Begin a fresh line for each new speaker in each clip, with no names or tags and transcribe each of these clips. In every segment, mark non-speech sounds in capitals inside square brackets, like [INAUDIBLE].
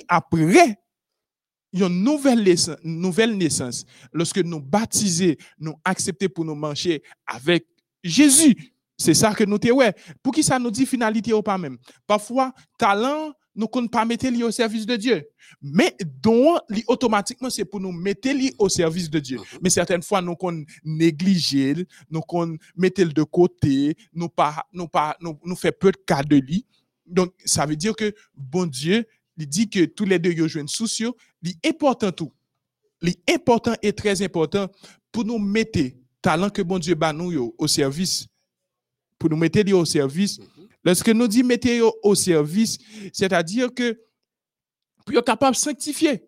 Et après, il y a une nouvelle naissance, nouvelle naissance. Lorsque nous baptisés, nous acceptés pour nous manger avec Jésus. C'est ça que nous te ouais. Pour qui ça nous dit finalité ou pas même? Parfois, talent, nous ne pas mettre lui au service de Dieu. Mais donc, automatiquement, c'est pour nous mettre lui au service de Dieu.
Mhm.
Mais certaines fois, nous qu'on négliger, nous qu'on mettre de côté, nous pas, nous pas, nous, nous fait peu de cas de lui. Donc, ça veut dire que bon Dieu, il dit que tous les deux, ils jouent soucieux. L'important tout, l'important et très important pour nous mettre talent que bon Dieu bat nous yo, au service, pour nous mettre au service.
Mhm.
Lorsque nous dit mettre yo au service, c'est-à-dire que pour être capable de sanctifier.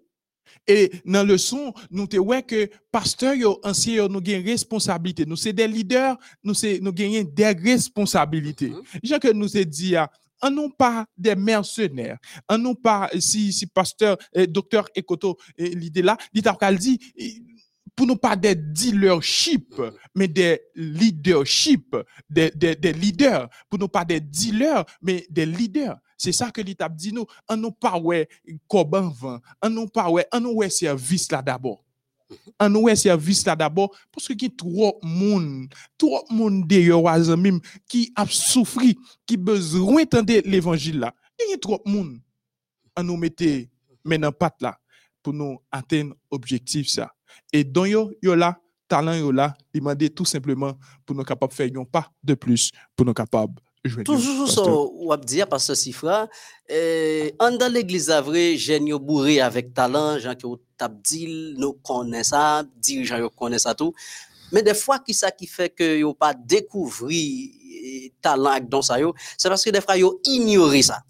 Et dans le son, nous te ouais que pasteur yo ancien yo, nous gagnons responsabilité. Nous c'est des leaders, nous c'est nous gagnons des responsabilités.
Mhm.
Jean que nous a dit en non pas des mercenaires, en non pas si si pasteur eh, docteur Ekoto eh, l'idée là, dit eh, pour nous pas des dealership, mais des leadership, des, des, des leaders, pour nous pas des dealers, mais des leaders. C'est ça que l'État dit nous, en nous pas ouais coban vent, en nous pas ouais, en nous ouais service là d'abord. En nous ouais service là d'abord, parce que qui trop monde, trop monde d'ailleurs azamim qui a souffri, qui besoin d'entendre l'évangile là. Il y a trop monde. En nous mettez maintenant patte là pour nous atteindre objectif ça. Et donc yo yo là talent yo là, demander tout simplement pour nous capables faire un pas de plus pour nous capables
Toujours ça, ap dire, parce que Sifra, eh, en dans l'église à vrai, jeune yo bourré avec talent, gens qui ont tap dit, nous connaissons ça, dirigeants yo connaissent ça tout. Mais des fois, qui ça qui fait que yo pas découvrir eh, talent avec dans ça yo, c'est parce que des fois yo ignoré ça.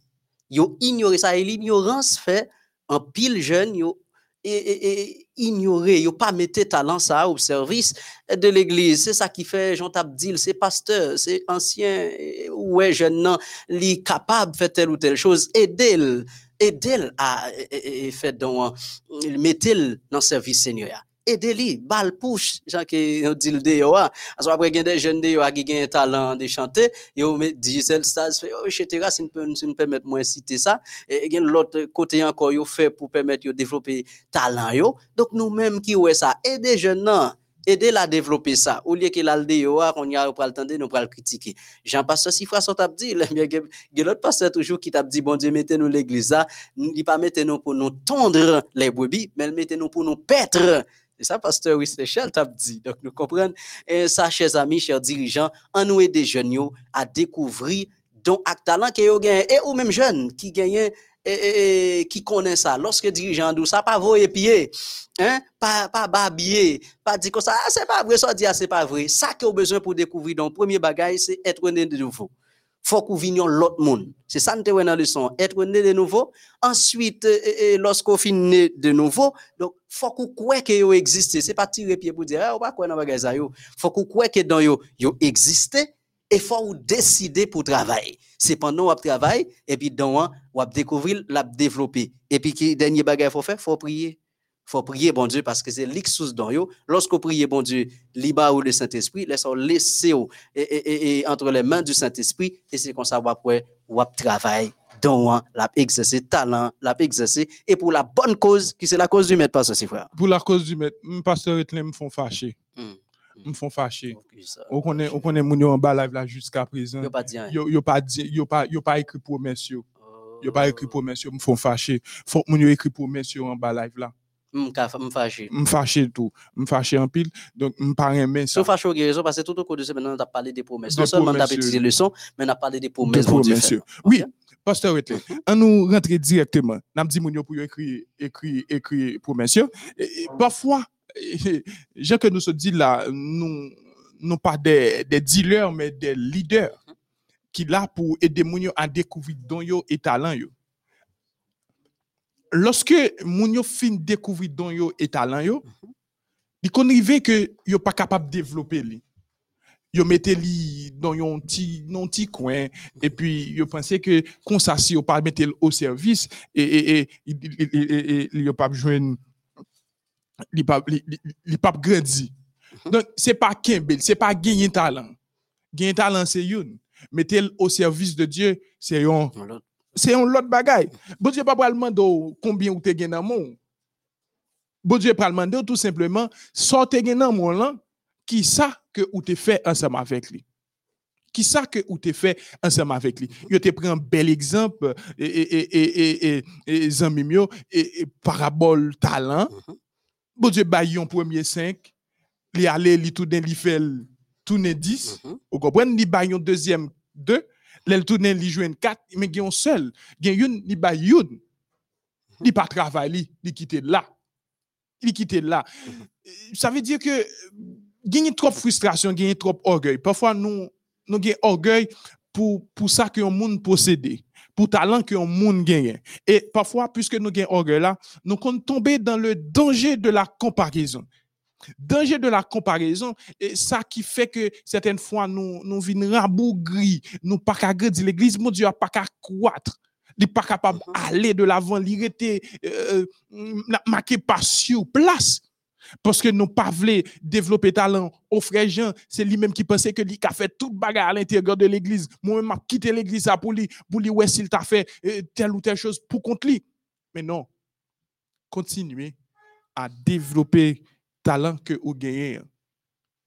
Yo ignoré ça et l'ignorance fait en pile jeune yo et, ignorer, yo pas mettre talent ça au service de l'église. C'est ça qui fait Jean Tabdil, c'est pasteur, c'est ancien, ouais, jeune, non, li capable de faire telle ou telle chose, aider aider à faire dans, mettre dans le service Seigneur. Aidez-li, bal push, gens qui ont dit le déo, parce qu'après, il y a des jeunes déo qui un talent de chanter, ont mis digital stars, fait, oh, etc., si nous peut- si nous permettre moi citer ça, et il y côté encore, ils fait pour permettre de développer talent, yo. Donc, nous-mêmes qui ouais ça, aider jeunes, aider la développer ça. Au lieu qu'il a le déo, on y a pas le nous pas le critiquer. Jean pasteur si frère sont dit, il y a l'autre pasteur toujours qui t'a dit bon Dieu mettez-nous l'église là, il pas mettez-nous pour nous tondre les brebis, mais mettez-nous pour nous paître. C'est ça pasteur Wislechel t'a dit. Donc nous comprenons et ça chers amis, chers dirigeants, en nous aider jeunes à découvrir dont ak talent que yo gagne et ou même jeunes qui gagnent et, et- et qui connaît ça. Lorsque dirigeant d'où ça pas voyer pied, hein, pas pas babiller, pas dire comme ça, ah, c'est pas vrai, ça dit ah, c'est pas vrai. Ça que vous besoin pour découvrir donc premier bagage c'est être né de nouveau. Faut qu'on vienne l'autre monde. C'est ça nous te dans leçon, être né de nouveau. Ensuite euh, euh, lorsqu'on finit né de nouveau, donc faut qu'on croit que yo existe, c'est pas tirer pied pour dire ah, on pas quoi dans bagage ça yo. Faut qu'on croit que dans existe et faut ou décider pour travailler. C'est pendant qu'on travaille et puis dans on découvrir, la développer. Et puis qui dernier bagage faut faire, faut prier. Faut prier bon Dieu parce que c'est l'exus dans yo. Lorsqu'on prie bon Dieu, liba ou le Saint-Esprit, laisse-on laisser et, et, et- entre les mains du Saint-Esprit et c'est comme ça on après on travaille dans la exercer talent, la exercer et pour la bonne cause qui c'est la cause du maître pas ceci frère.
Pour la cause du maître, pasteur Etlem me font fâcher.
Mm.
Me font fâcher. On connaît on connaît moun en bas live là jusqu'à présent.
Yo pas dit rien.
Yo yo pas dit yo pas yo pas écrit promesse yo. Yo pas écrit
Oh.
promesse yo, me font fâcher. Faut que moun yo écrit promesse en bas live là.
Fâché.
Me fâcher tout, me fâcher en pile. Donc pas aimer ça.
Sauf à chaud raison parce que tout au cours de semaine on a parlé des promesses. Non seulement on a
promesses,
étudié les leçons, mais on a parlé des
de
promesses.
Oui, pasteur Etlem. On nous rentre directement. N'a dit pour écrire écrire écrire promesse yo. Et- et Parfois [LAUGHS] gens que nous se dit là, nous non pas des, des dealers, mais des leaders qui là pour aider moun yo à découvrir don yo et talent yo. Lorsque moun yo fin découvrir don yo et talent yo, il qu'on arrive que yo pas capable de développer li. Yo mettez li dans yon petit non petit coin et puis yo pensez que comme ça si yo pas mettre au service et et et il- il- yo pas joindre li pas li, pas grandi. Donc c'est pas Kimbel, c'est pas gagner talent. Gagner talent c'est une. Mettez au service de Dieu, c'est
l'autre.
C'est un lot bagay. Bon Dieu pas demander combien ou te gen dans monde. Bon Dieu pral demander tout simplement sortez dans monde là qui ça que ou te fait ensemble avec lui? Qui ça que ou te fait ensemble avec lui? Yo te pris un bel exemple et et et et et et parabole talent.
Mhm.
Bon Dieu ba yon premier 5, li aller li tout li fait tourner 10.
Mhm.
Vous comprenez? Li ba yon deuxième 2, l'el tourner li joine 4, mais gen yon seul, gen yon li ba yon. Li pas travail li, li quitte là. Il quitte là.
Mhm.
Ça veut dire que gagne trop frustration, gagne trop orgueil. Parfois nous nous gagne orgueil pour pour ça que un monde possédé, pour talent que un monde gagne. Et parfois puisque nous gagne orgueil là, nous comptons tomber dans le danger de la comparaison. Danger de la comparaison, et ça qui fait que certaines fois nous nous venons rabougris, nous pas qu'à grandir l'église, mon Dieu pas qu'à croître. Il pas capable
Mhm.
d'aller de l'avant, il était euh, marqué par sur place. Parce que nous pas voulu développer talent au frère Jean, c'est lui-même qui pensait que lui a fait toute bagarre à l'intérieur de l'église. Moi-même, m'a quitté l'église pour lui, pour lui, ouais, s'il t'a fait euh, telle ou telle chose pour contre lui. Mais non, continuez à développer talent que vous gagnez.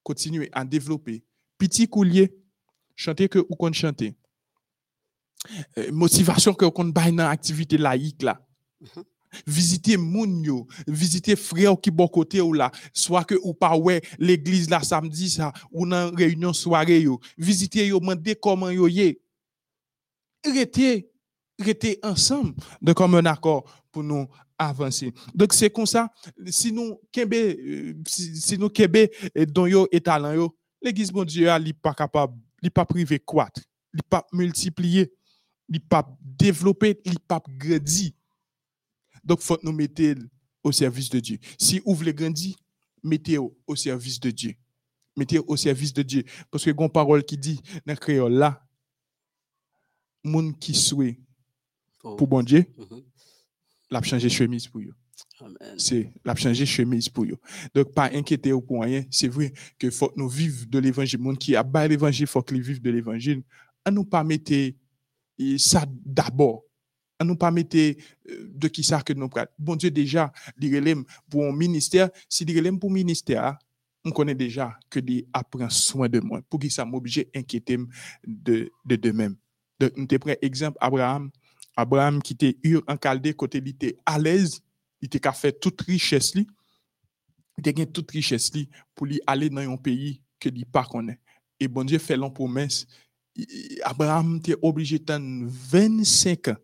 Continuez à développer. Petit coulier, chanter que vous compte chanter. Euh, motivation que vous compte bailler dans activité laïque là.
Mhm.
Visiter moun yo, visiter frère qui bon côté ou là, soit que ou pas ouais l'église là samedi ça ou dans réunion soirée yo, visiter yo, demander comment yo yé. Restez rester ensemble de comme un accord pour nous avancer. Donc c'est comme ça si nous kembe euh, si, si nous kembe eh, don yo et talent yo, l'église bon Dieu a li pas capable, li pas privé croître, li pas multiplier, li pas développer, li pas grandir. Donc faut nous mettre au service de Dieu. Si vous voulez grandir, mettez au service de Dieu. Mettez au service de Dieu parce que gon parole qui dit dans le créole là monde qui souhait
Oh.
pour bon Dieu,
Mhm.
L'a changer chemise pour eux. C'est l'a changer chemise pour eux. Donc pas inquiéter ou pour rien, c'est vrai que faut que nous vivre de l'évangile monde qui a bas l'évangile faut qu'ils vivent de l'évangile. À nous pas mettre eh, ça d'abord. À nous pas mettre euh, de qui ça que nous prenons. Bon Dieu déjà il relève pour un ministère, si il relève pour ministère, on connaît déjà que il apprend soin de moi. Pour qui ça m'oblige à inquiéter de de de même. Donc nous te prends exemple Abraham Abraham qui était en Chaldée côté il était à l'aise, il était qu'à faire toute richesse li. Il était toute richesse pour lui aller dans un pays que il pas connaît. Et bon Dieu fait l'en promesse. Abraham était obligé d'attendre 25 ans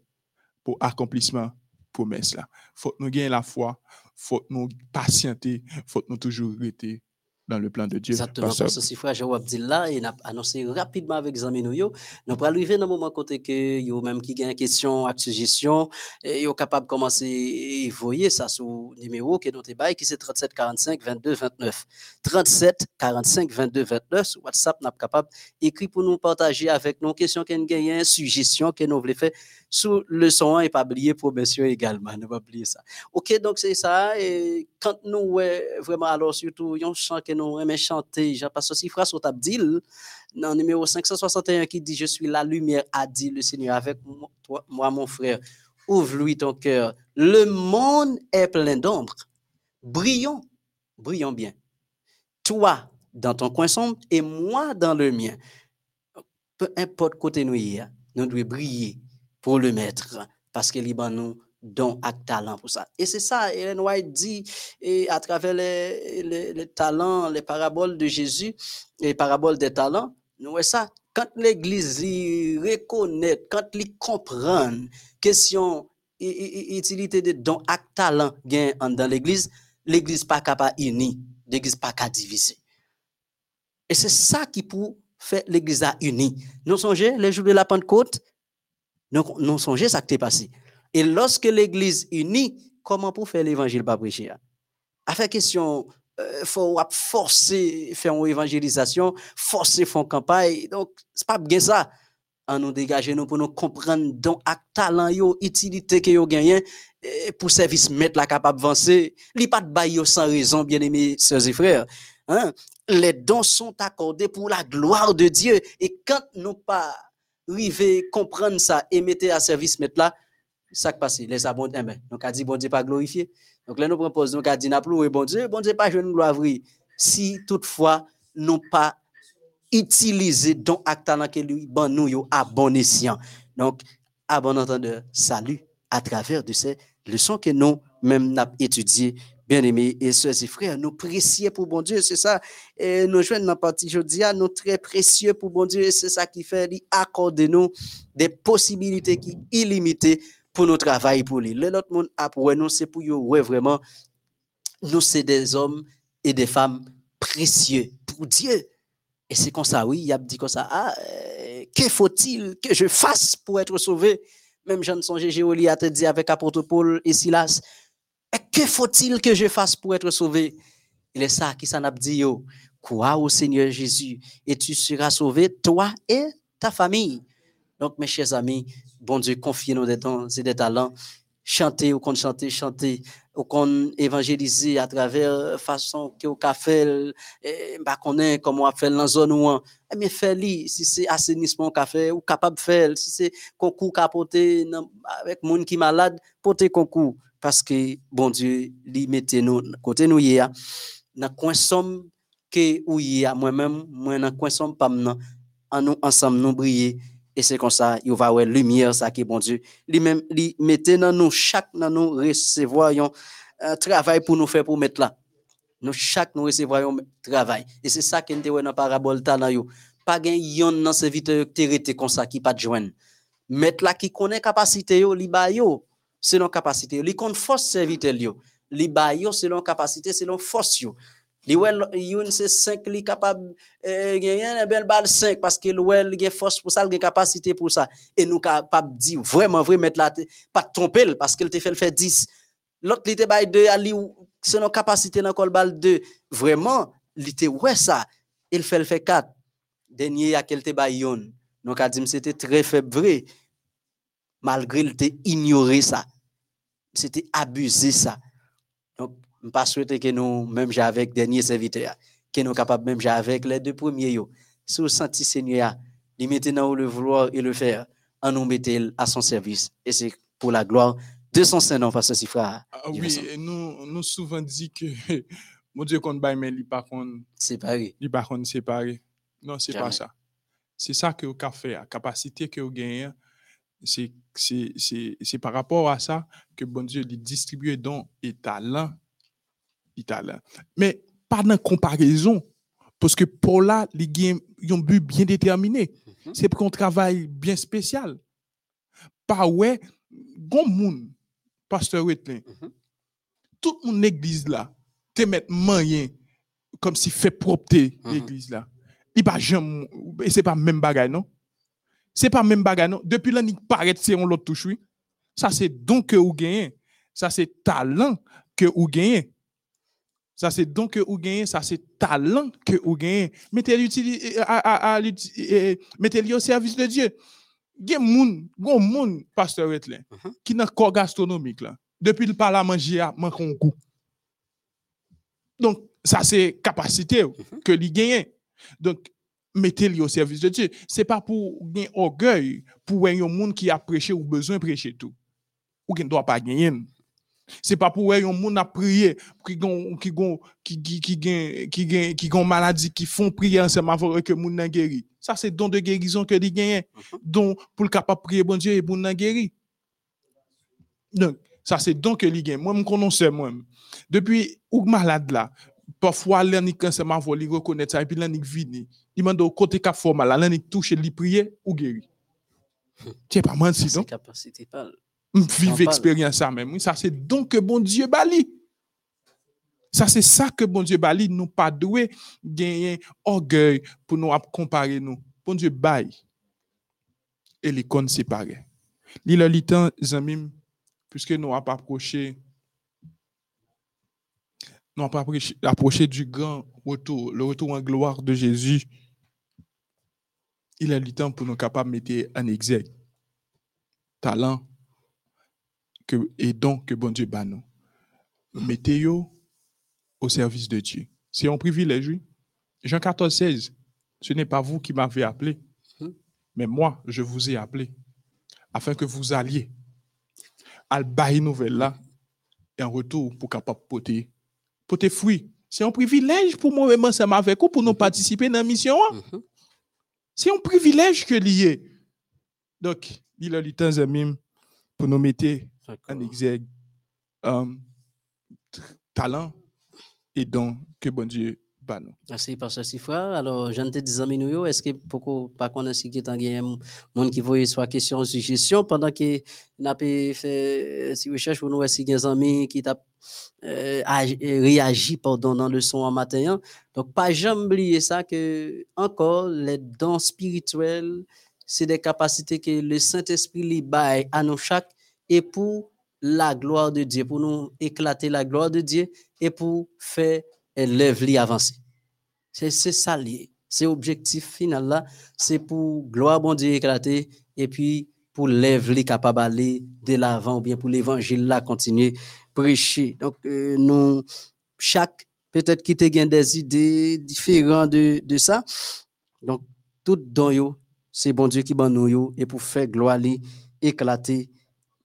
pour accomplissement promesse là. Faut nous gagner la foi, faut nous patienter, faut nous toujours rester dans le plan de Dieu.
Exactement, parce que si frère là, il a annoncé rapidement avec Zami nous pour arriver dans le moment côté que yo même qui gagne question suggestion, et yo capable de commencer à voyer ça sur numéro que nous te bail qui c'est 37 45 22 29. 37 45 22 29 sur WhatsApp n'a capable écrit pour nous partager avec nous questions qu'on gagne, suggestions que nous voulons faire sous le son et pas oublier promotion également, ne pas oublier ça. OK, donc c'est ça. Et quand nous, vraiment, alors surtout, un chant que nous aimons chanter, Jean-Pasteur Sifra sur Tabdil, dans numéro 561 qui dit Je suis la lumière, a dit le Seigneur, avec toi, moi, mon frère. Ouvre-lui ton cœur. Le monde est plein d'ombre. Brillons, brillons bien. Toi, dans ton coin sombre, et moi, dans le mien. Peu importe côté nous est, nous devons briller pour le maître, parce que liban nous don ak talent pour ça. Et c'est ça, Ellen White dit, et à travers les, les, talents, les paraboles de Jésus, les paraboles des talents, nous voyons ça. Quand l'Église reconnaît, quand il comprend question utilité de dons ak talent gain dans l'Église, l'Église pas capable unie, l'Église pas capable diviser. Et c'est ça qui pour faire l'Église unie. Nous songez les jours de la Pentecôte, nous songez ça qui est passé. Et lorsque l'Église unie, comment pour faire l'évangile pas prêcher? hein? À faire question, euh, faut forcer faire une évangélisation, forcer faire une campagne. Donc, c'est pas bien ça. En nous dégager nous pour nous comprendre donc ak talent yo, utilité que yo gagné pour service mettre la capable avancer. Li pas de sans raison, bien-aimés sœurs et frères. Hein? Les dons sont accordés pour la gloire de Dieu. Et quand nous pas river, comprendre ça et mettre à service mettre là, ça qui passe, les abonnés, eh ben, donc dit bon Dieu pas glorifié. Donc là nous proposons, donc a dit bon Dieu, bon Dieu pas jeune gloire si toutefois nous pas utiliser don lui bon nous yo à bon escient. Donc à bon entendeur, salut à travers de ces leçons que nous même n'a étudié bien-aimés et sœurs et frères, nous précieux pour bon Dieu, c'est ça. Nous la partie nous très précieux pour bon Dieu, c'est ça qui fait accorder nous des possibilités qui illimitées pour notre travail pour lui. L'autre monde après nous, c'est pour ouais, vraiment, nous c'est des hommes et des femmes précieux pour Dieu. Et c'est comme ça, oui, il a dit comme ça, ah, euh, que faut-il que je fasse pour être sauvé? Même Jean Songe Géoli a te dit avec apôtre Paul et Silas, que faut-il que je fasse pour être sauvé? Il est ça qui s'en a dit, crois au Seigneur Jésus et tu seras sauvé, toi et ta famille. Donc, mes chers amis, bon Dieu, confiez-nous des dons et des talents. Chantez ou qu'on chante, chantez ou qu'on évangéliser à travers façon que au café, bah qu'on est comme on a fait dans la zone où eh bien fait si c'est assainissement café ou capable de faire si c'est concours capoter avec monde qui malade porter concours. Parce que bon Dieu lui mettez nous côté nous hier dans coin somme que ou hier moi-même moi dans coin somme pas en nous ensemble nous briller et c'est comme ça il va avoir lumière ça qui bon Dieu. Lui même lui mettez dans nous chaque dans nous recevoir un travail pour nous faire pour mettre là. Nous chaque nous recevoir un travail. Et c'est ça qui nous dans parabole talent pas yon dans serviteur qui comme ça qui pas joindre. Mettre là qui connaît capacité yo li ba yo selon capacité. Li compte force serviteur Li ba yo selon capacité, selon force yo. Li wel yon c'est 5 li capable euh, gagner un bel balle 5 parce que wel gen force pour ça, gen capacité pour ça et nous capable dire vraiment vrai mettre la pas tromper parce qu'il te fait le faire 10. L'autre li te bay 2 à li capacité dans col balle 2. Vraiment, li te ça, il le fait 4. Dernier à quel te bay yon. Donc a dit c'était très faible vrai malgré il te abusé ça. Donc, ne pas souhaiter que nous, même avec dernier serviteur, que nous capables même avec les deux premiers, si vous sentez Seigneur, il maintenant le vouloir et le faire, en nous mettant à son service. Et c'est pour la gloire de son Saint-Nom, Pasteur Sifra.
Ah, oui, nous, nous souvent dit que [LAUGHS] mon Dieu qu'on baille, mais il pas
séparé.
Il pas séparé. Non, c'est pas ça. C'est ça que vous avez fait, la capacité que vous gagnez c'est par rapport à ça que bon Dieu lui distribue dons et talents. Mais pas dans comparaison, parce que pour là, il a un but bien déterminé. Mhm. C'est pour un travail bien spécial. Pas ouais, bon monde, pasteur Wetlin, mm tout mon église là, te mettre moyen comme si fait propreté mhm. l'église là. Il pas jamais, et c'est pas même bagaille, non? C'est pas même bagarre, non? Depuis l'année paraît c'est on l'autre touche, oui. Ça, c'est donc que vous gagnez. Ça, c'est talent que vous gagnez. Ça, c'est donc que vous gagnez. Ça, c'est talent que vous gagnez. Mettez-le au service de Dieu. Il y a des gens, pasteur Wetlin, uh-huh. qui n'a corps gastronomique, là. Depuis le parle à manger, à manger goût. Donc, ça, c'est capacité uh-huh. que vous gagnez. Donc, mettez-le au service de Dieu. Ce n'est pas pour gagner orgueil, pour un monde qui a prêché ou besoin de prêcher tout. Ou qui ne doit pas gagner. Ce n'est pas pour un monde a prié, qui qui qui qui qui qui maladie, qui font prier ensemble avec que monde guéri. Ça, c'est don de guérison que dit gagne. Mhm. Don pour le capable prier bon Dieu et pour nous guéri. Donc, ça, c'est don que lui gagne. Moi, je connais moi. Depuis, ou malade là, parfois, l'année quand c'est ma voix, il reconnaît ça, et puis l'année vini il m'a dit côté cap formal l'année touche li prier ou guéri c'est pas menti non capacité pas vive expérience ça même ça c'est donc que bon Dieu bali. Ça c'est ça que bon Dieu bali. Nous pas doué gagner orgueil pour nous comparer nous. Bon Dieu bail et les comptes séparés li temps zamim puisque nous pas approché nous pas approché du grand retour le retour en gloire de Jésus. Il est le temps pour nous capables de mettre en exergue. Talent et donc que bon Dieu bat nous. Mettez-vous au service de Dieu. C'est un privilège, Jean 14, 16. Ce n'est pas vous qui m'avez appelé, Mais moi, je vous ai appelé afin que vous alliez à bailler nouvelle et en retour pour capable porter porter fruit. C'est un privilège pour moi même ensemble avec vous pour nous participer dans la mission. hein. C'est un privilège que lié. Donc, il a le temps pour nous mettre
D'accord.
exergue euh, talent et don que bon Dieu bat nous.
Merci, Pasteur Sifra. Alors, je ne te disais, nous, est-ce que pas qu'on a si qui un monde qui voit soit question ou suggestion pendant que n'a pas fait euh, si recherche pour nous, est-ce qu'il y a des amis qui t'a euh, agi- réagi pardon, dans le son en matin. hein. Donc, pas jamais oublier ça que, encore, les dons spirituels, c'est des capacités que le Saint-Esprit lui à nous chaque et pour la gloire de Dieu, pour nous éclater la gloire de Dieu et pour faire l'œuvre avancer. C'est ça lié. C'est objectif final là, c'est pour gloire bon Dieu éclater et puis pour l'œuvre capable d'aller de l'avant ou bien pour l'évangile là continuer prêcher. Donc euh, nous chaque peut-être qui te gagne des idées différentes de, ça. Donc tout dans yo, c'est bon Dieu qui ban nous et pour faire gloire éclater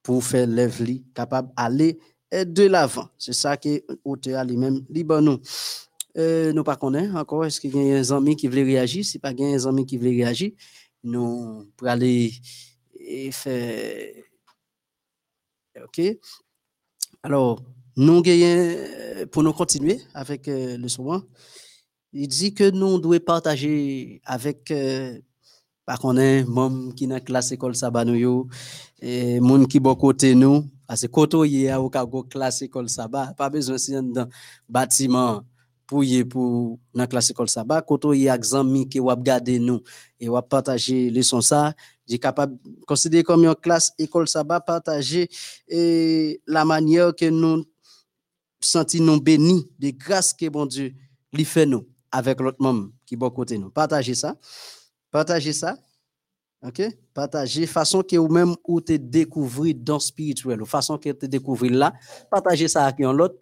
pour faire l'œuvre capable d'aller euh, de l'avant. C'est ça que auteur lui-même ban nous. Euh, nous pas connaît encore est-ce qu'il y a un ami qui veut réagir? Si pas un ami qui veut réagir nous pour aller et faire OK alors nous pour nous continuer avec euh, le soin il dit que nous devons partager avec euh, pas connaît môme qui dans classe école sabbat nous yo et moun qui bon côté nous parce que koto y a au cas classe école sabbat pas besoin si dans bâtiment pour y pour dans classe école sabbat koto y a exami qui wap garder nous et wap partager leçon ça j'ai capable considérer comme une classe école sabbat partager et la manière que nous senti nous bénis de grâce que bon Dieu lui fait nous avec l'autre membre qui bon côté nous partager ça partager ça OK? Partager façon que ou même ou te découvrir dans spirituel façon que te découvrir là. Partager ça avec un l'autre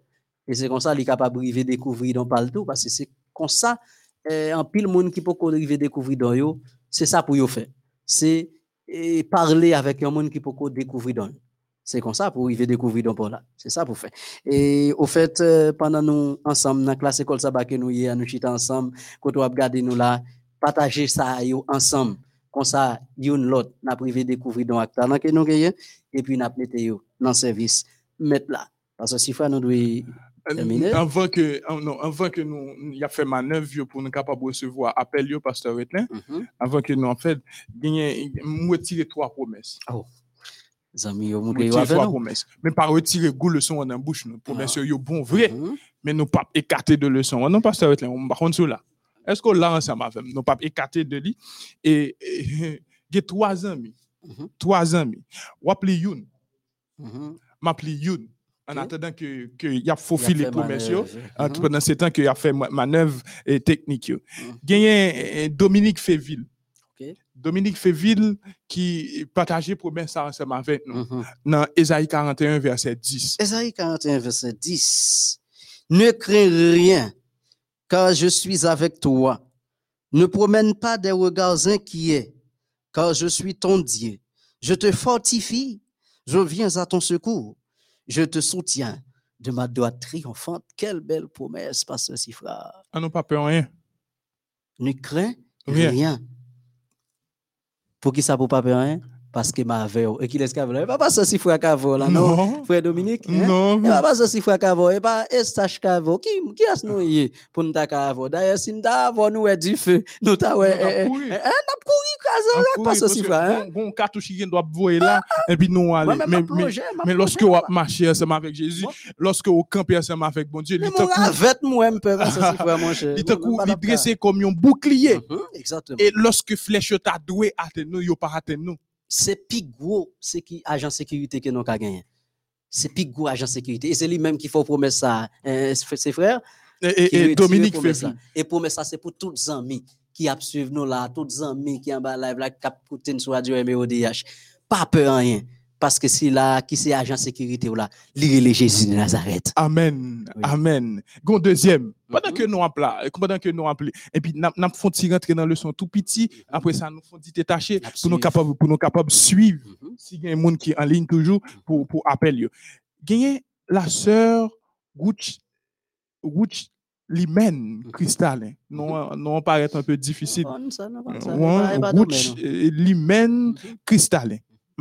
et c'est comme ça est capable de découvrir dans partout parce que c'est comme ça euh, en pile monde qui peut arriver découvrir dans yo c'est ça pour yo faire. C'est eh, parler avec un monde qui peut découvrir dans yo. c'est comme ça pour arriver découvrir dans pour là. C'est ça pour faire. Et au fait euh, pendant nous ensemble dans la classe école ça que nous hier nous ensemble quand on a nous là partager ça ensemble comme ça yon l'autre n'a privé découvrir dans talent que nous gagnons et puis n'a mettre yo dans service mettre là parce que si fois nous doit Terminé.
Euh, Avant que, ah, non, avant que nous, il a fait manœuvre pour nous capables de recevoir appel yo, pasteur Wetlin,
Mhm.
avant que nous, en fait, gagner, retirer trois promesses.
Zami yo moun yo avec
trois
nous.
promesses. Mais pas retirer goût leçon en bouche, nous. Promesses yo bon vrai,
Mhm.
mais nous pas écarter de leçon. Non, pasteur Wetlin, on va là. Est-ce qu'on l'a avec nous? Nous pas écarter de lui? Et, et, il y a trois amis.
Mhm.
Trois amis. Ou appelé Youn.
Mhm.
M'appelé Youn. En
Ok.
attendant que, que y a
Il a
faufilé
fait
promesses yo. en-
Mhm.
pendant ce temps qu'il a fait ma- manœuvre et technique. yo. Euh, Dominique Féville. Dominique Féville qui partageait promesse ça ensemble avec nous
Mhm.
dans Ésaïe 41, verset 10.
Ésaïe 41, verset 10. Ne crains rien, car je suis avec toi. Ne promène pas des regards inquiets, car je suis ton Dieu. Je te fortifie, je viens à ton secours. Je te soutiens de ma droite triomphante. Quelle belle promesse, Pasteur Sifra.
On n'a pas peur rien.
Ne crains
Rien.
rien. Pour qui ça pour pas peur rien? Parce que ma veille. Et qui laisse qu'à voler? Pas Pasteur Sifra qu'à voler, là, non? Frère Dominique? hein?
Non.
E pa pas si fwa kavo, e pa estache kavo. Ki, ki as nou ye pou nou ta kavo? D'ailleurs, si nou ta avon nou e di feu, nou ta
a
eh, eh,
couru.
eh, eh, pas
parce
si
que
fwa, hein?
Bon, cartouche qui doit voyer là, et puis nous aller.
Moi,
Mais,
ma
mais, mais lorsque on marche ensemble avec Jésus,
Moi-
lorsque on campe ensemble avec bon Dieu, il
mon
te cou-
ravet moi m'pe pas si fwa mon cher. [LAUGHS]
il
Moi, pas
il
ka.
dressé comme un bouclier.
Mhm, Exactement.
Et lorsque flèche t'a doué atteindre nous, yo pas atteindre nous.
C'est pi gros agent sécurité que nous ka gagné. C'est pi gros agent sécurité. Et c'est lui-même qui faut promettre ça, ses frères.
Et, Dominique Féville.
là. Et promesse ça, c'est pour tous les amis qui a suivi nous là, tous les amis qui en bas live là, qui écoutent sur Radio MODH. Pas peur rien. Parce que c'est là, qui c'est agent sécurité ou là, lire les Jésus de Nazareth.
Amen.
Oui.
Amen. Gon deuxième. Pendant
Mhm.
que nous appelons, pendant que nous appelons, et puis nous nous font rentrer dans le son tout petit, après ça nous font détacher pour nous capables pour nous capables suivre
Mhm.
si y a un monde qui est en ligne toujours pour pour appel. Gagné la sœur Rouch Rouch Limen Cristal. Non non paraît un peu difficile.
Bon, ça,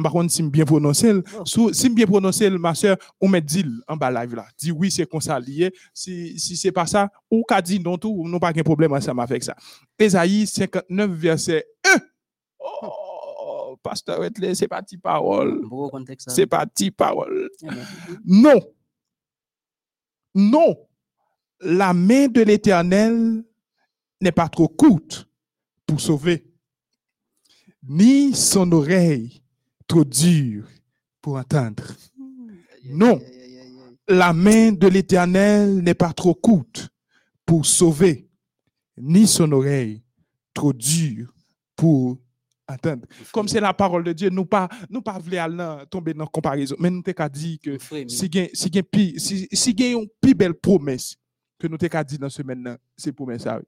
Par contre, si je bien prononcé,
Oh.
si bien prononcé, ma soeur, on met dit en bas live là. Dit oui, c'est comme ça lié. Si, si c'est pas ça, ou qu'a dit non tout, ou non pas de problème ensemble avec ça. Ésaïe 59, verset 1. Oh, pasteur Wetley, c'est pas ti parole.
Ça.
C'est pas ti parole.
Eh ben,
Non. Non. La main de l'Éternel n'est pas trop courte pour sauver, ni son oreille trop dure pour entendre. Non. La main de l'Éternel n'est pas trop courte pour sauver, ni son oreille trop dure pour entendre. Comme c'est la parole de Dieu, nous pas nous pas voulons tomber dans la comparaison, mais nous t'ai dire que si gen si si si une plus belle promesse que nous t'ai dire dans ce là, c'est promesse ça.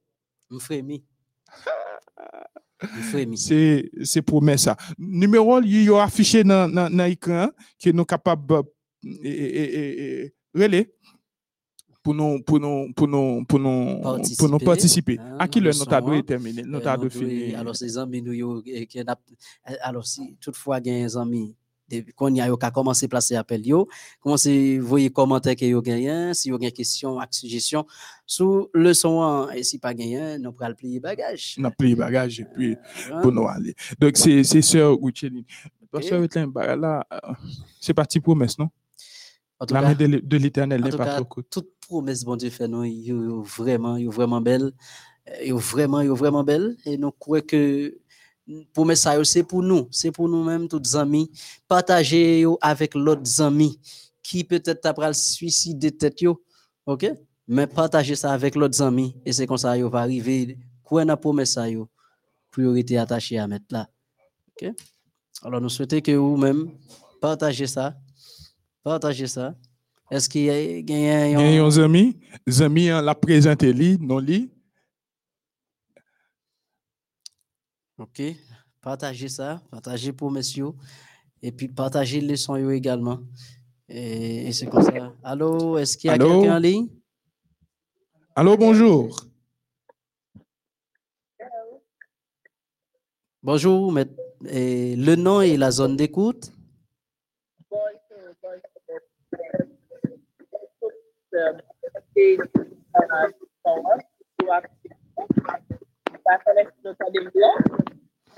Nous frémis.
C'est c'est promesse ça. Numéro il y a affiché dans dans dans l'écran que nous capable euh, et, et, et, relais pour nous pour nous pour nous pour nous pour nous participer.
hein,
À qui le
son,
doit
hein.
terminer,
nous
doit finir.
Alors, ces amis, nous, alors, si toutefois, des amis, depuis qu'on y a yo, qu'à commencer à placer appel, yo, commencez, voyez commentaires que yo gagnent, si avez des questions, ak suggestions, sous le son, et si pas gagné, nous pourrons plier bagage.
On a pris bagage et puis
Hein?
pour nous aller. Donc c'est c'est sœur Goucheline. Sœur Wetlin, bah, là euh, c'est parti promesse non? La main de l'É- de l'Éternel n'est pas trop courte.
toute promesse bon Dieu fait nous yo, yo vraiment yo vraiment belle Euh, yo vraiment yo vraiment belle et nous croyons que promesse ça c'est pour nous. C'est pour nous mêmes tous amis. Partager avec l'autre amis qui peut-être après le suicide tête yo OK? Mais partager ça avec l'autre amis et c'est comme ça va arriver. Quoi dans promesse ça yo priorité attachée à mettre là alors nous souhaitons que vous même partagez ça. Partagez ça. Est-ce qu'il y a il y a- il y a-
Il y a un ami, ami la présenter li, non li.
OK? Partagez ça, partagez pour messieurs et puis partagez les sons yo également. Et, et c'est comme ça. Allô, est-ce qu'il y a quelqu'un en ligne?
Allô, bonjour.
Bonjour, mais, et le nom et la zone d'écoute?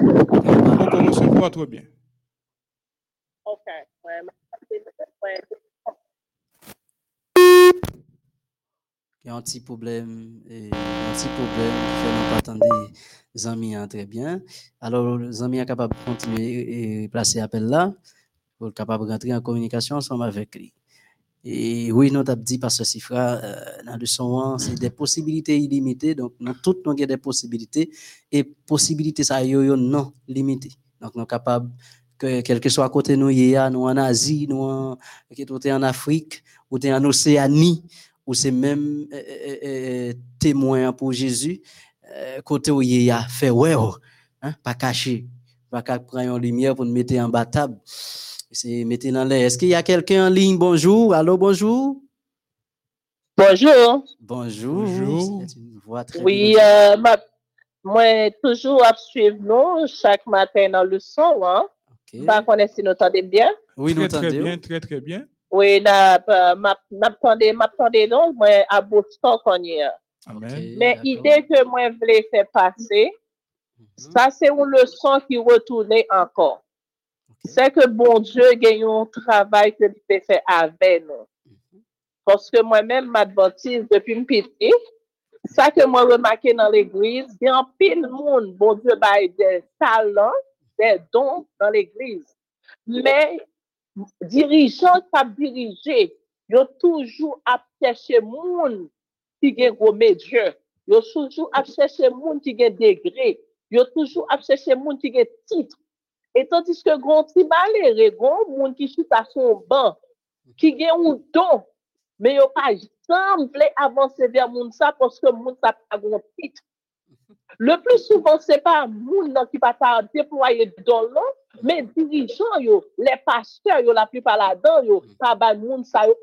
On commence pas trop bien.
Il y a un petit problème, et un petit problème qui fait nous pas attendre les amis hein, très bien. Alors, les amis sont capables de continuer et placer appel là pour être capable de rentrer en communication ensemble avec lui. Et oui, nous avons dit chiffre, euh, dans le son, hein, c'est des possibilités illimitées. Donc, toutes nous avons des possibilités et possibilités ça yo, non limitées. Donc, nous sommes capables que quel que soit côté nous, a, nous en Asie, nous en, en Afrique, ou en Océanie, ou c'est même euh, euh, euh, témoin pour Jésus, côté où il y a fait ouais, oh, hein, pas caché, pas qu'à prendre une lumière pour nous mettre en bas table, c'est mettre dans l'air. Est-ce qu'il y a quelqu'un en ligne? Bonjour, allô, bonjour.
Bonjour.
Bonjour.
Bonjour.
C'est une voix très
Oui, euh, ma- moi, toujours à suivre nous chaque matin dans le son. Hein.
Ok.
Pas est si nous entendez bien.
Oui, nous
Très très
entendons.
bien, très très bien.
Oui, euh, m'a- m'attendez, m'attendez donc, moi, à Boston qu'on y est. Mais l'idée que moi, je voulais faire passer, Sa se ou le son ki retoune
ankon.
Se ke bon Diyo gen yon travay ke li
pe
fe ave nou. Hmm. Poske mwen men m'advantise depi m'piti, sa ke mwen remake nan l'Eglise, gen pil moun bon Diyo bay de talan, de don nan l'Eglise. Men, dirijan sa dirije, yo toujou apcheche moun ki gen gome Diyo. Yo toujou apcheche moun ki gen degre. Monde qui a degré. Ils ont toujours à chercher monde qui a titre. Et tandis que gon ti malere, gon moun ki chita son ban, ki gen un don, mais yo pas jam vle avancer vers moun sa que moun sa pa gon titre. Le plus souvent, c'est pas moun nan ki pa ta déployer don là, mais dirigeants yo, les pasteurs yo, la plupart là-dedans yo, pa ba moun sa yo.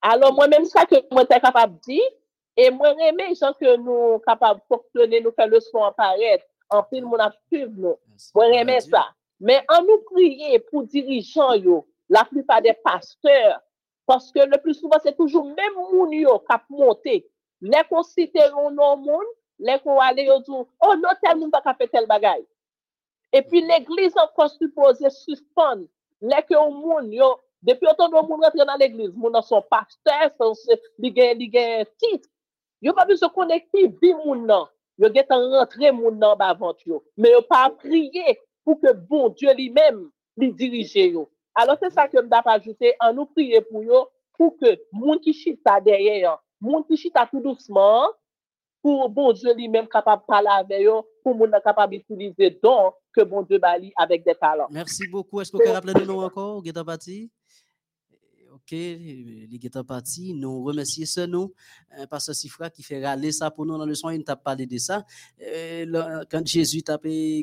Alors, moi-même, ça que moi t'es capable de dire, et moi, remè gens que nous capables de fonctionner, nous faire le son apparaître, en film, mon a suivre nous. Moi, remè ça. Mais en nous prier pour dirigeants yo, la plupart des pasteurs, parce que le plus souvent, c'est toujours même moun yo qui a monté. Les qu'on cite un nom moun, les qu'on aller yo dire, oh non, tel moun pas fait tel bagay. Et puis l'église encore supposée suspendre. Les au moun yo, depuis autant de moun rentre dans l'église, moun nan son pasteur, son se- li gen, li gen titre. Yo pas besoin connecter bi moun nan. Yo get rentrer moun nan ba vant yo. Mais yo pas prier pour que bon Dieu lui-même dirige. Alors c'est ça que pas ajouter, en nous prier pour pour que moun qui chita derrière, moun qui chita tout doucement, pour bon Dieu lui-même capable de parler avec eux, pour moun nan capable d'utiliser don que bon Dieu bali avec des talents.
Merci beaucoup. Est-ce que vous pouvez rappeler nous encore, Guetta Parti? Les Guetta Parti, nous remercions ce nous, euh, Pasteur Sifra qui fait râler ça pour nous dans le son, il t'a parlé de ça. Euh, quand Jésus t'a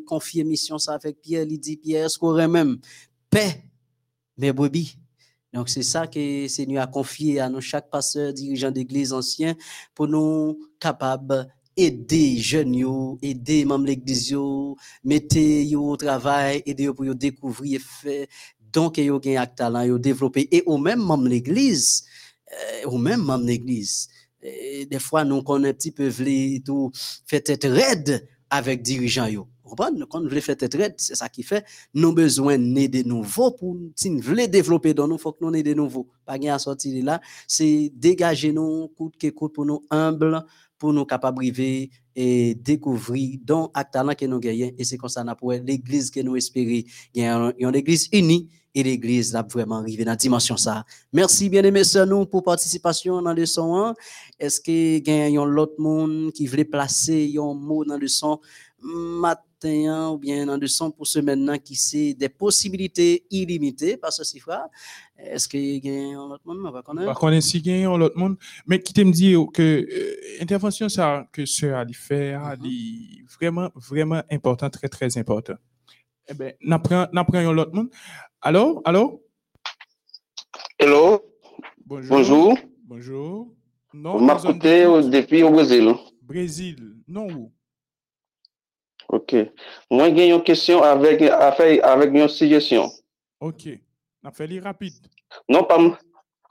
confier mission ça avec Pierre, il dit Pierre, est-ce qu'on même paix, mes brebis? Donc, c'est ça que Seigneur a confié à nous, chaque pasteur, dirigeant d'église ancien, pour nous capables aider jeunes, yo, aider membres l'église, yo, mettez yo au travail, aider pour yo découvrir et faire donc yo gen ak talent yo développer et au même membre de l'église euh, membre de l'église euh, des fois nous qu'on un petit peu vle tout fait tête raide avec dirigeants yo. Quand on veut faire tête raide c'est ça qui fait nous besoin de nouveaux pour si nous voulons développer dans nous faut que nous aider de nouveaux pas gain à sortir de là c'est dégager nous coûte que coûte pour nous humble pour nous capables arriver et découvrir dans ak talent que nous gagnons et c'est comme ça pour l'église que nous espérons. Il y a une église unie et l'église là vraiment arrivé dans la dimension ça. Merci bien aimés sœurs nous pour participation dans le son 1. Est-ce que a l'autre monde qui voulait placer un mot dans le son matin ou bien dans le son pour ce maintenant qui c'est des possibilités illimitées? Par ce chiffre Est-ce que il y a un autre monde on va connaître
Par contre, si a l'autre monde, mais qui t'aime dire que euh, intervention ça que sœur a a
Mhm.
dit vraiment vraiment important, très très important. Eh ben, n'apprend l'autre monde. Alors, alors,
Hello,
bonjour.
bonjour.
Bonjour.
Vous
Non, zone
m'écoutez depuis au Brésil.
Brésil. Non où?
Ok. Moi, j'ai une question avec, avec une suggestion.
OK. On fait les rapide.
Non pas,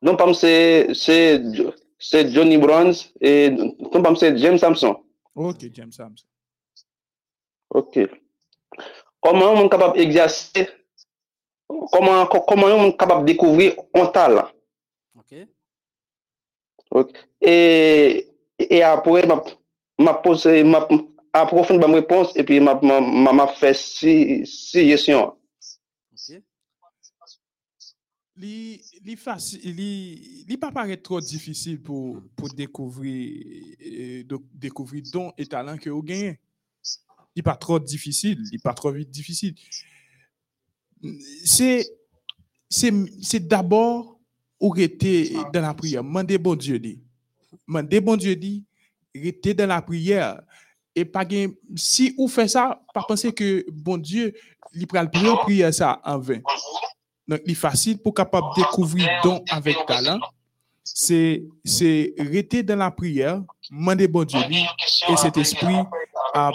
non pas c'est, c'est, c'est Johnny Bronze et non pas c'est James Samson.
OK, James Sams.
Ok. Koman yon moun kapap egzase, koman, koman yon moun kapap dekouvri an talan.
Ok.
Ok. E, e apwe, ma pose, ma aprofoun ba m repons, e pi ma, ma, ma, ma fe si, si jesyon.
Ok.
Li, li, fasi, li, li pa paret tro difisil pou, hmm. pou dekouvri, eh, dekouvri don et talan ki yo genye. Il pas trop difficile, il pas trop vite difficile. C'est, d'abord ou rester dans la prière. Mandez bon Dieu dit. Mandez bon Dieu dit, rester dans la prière. Et pas si vous faites ça, pas penser que bon Dieu, il prend le prière ça en vain. Donc, il est facile pour capable découvrir don avec talent. C'est, rester dans la prière, demander bon Dieu lui, et cet esprit a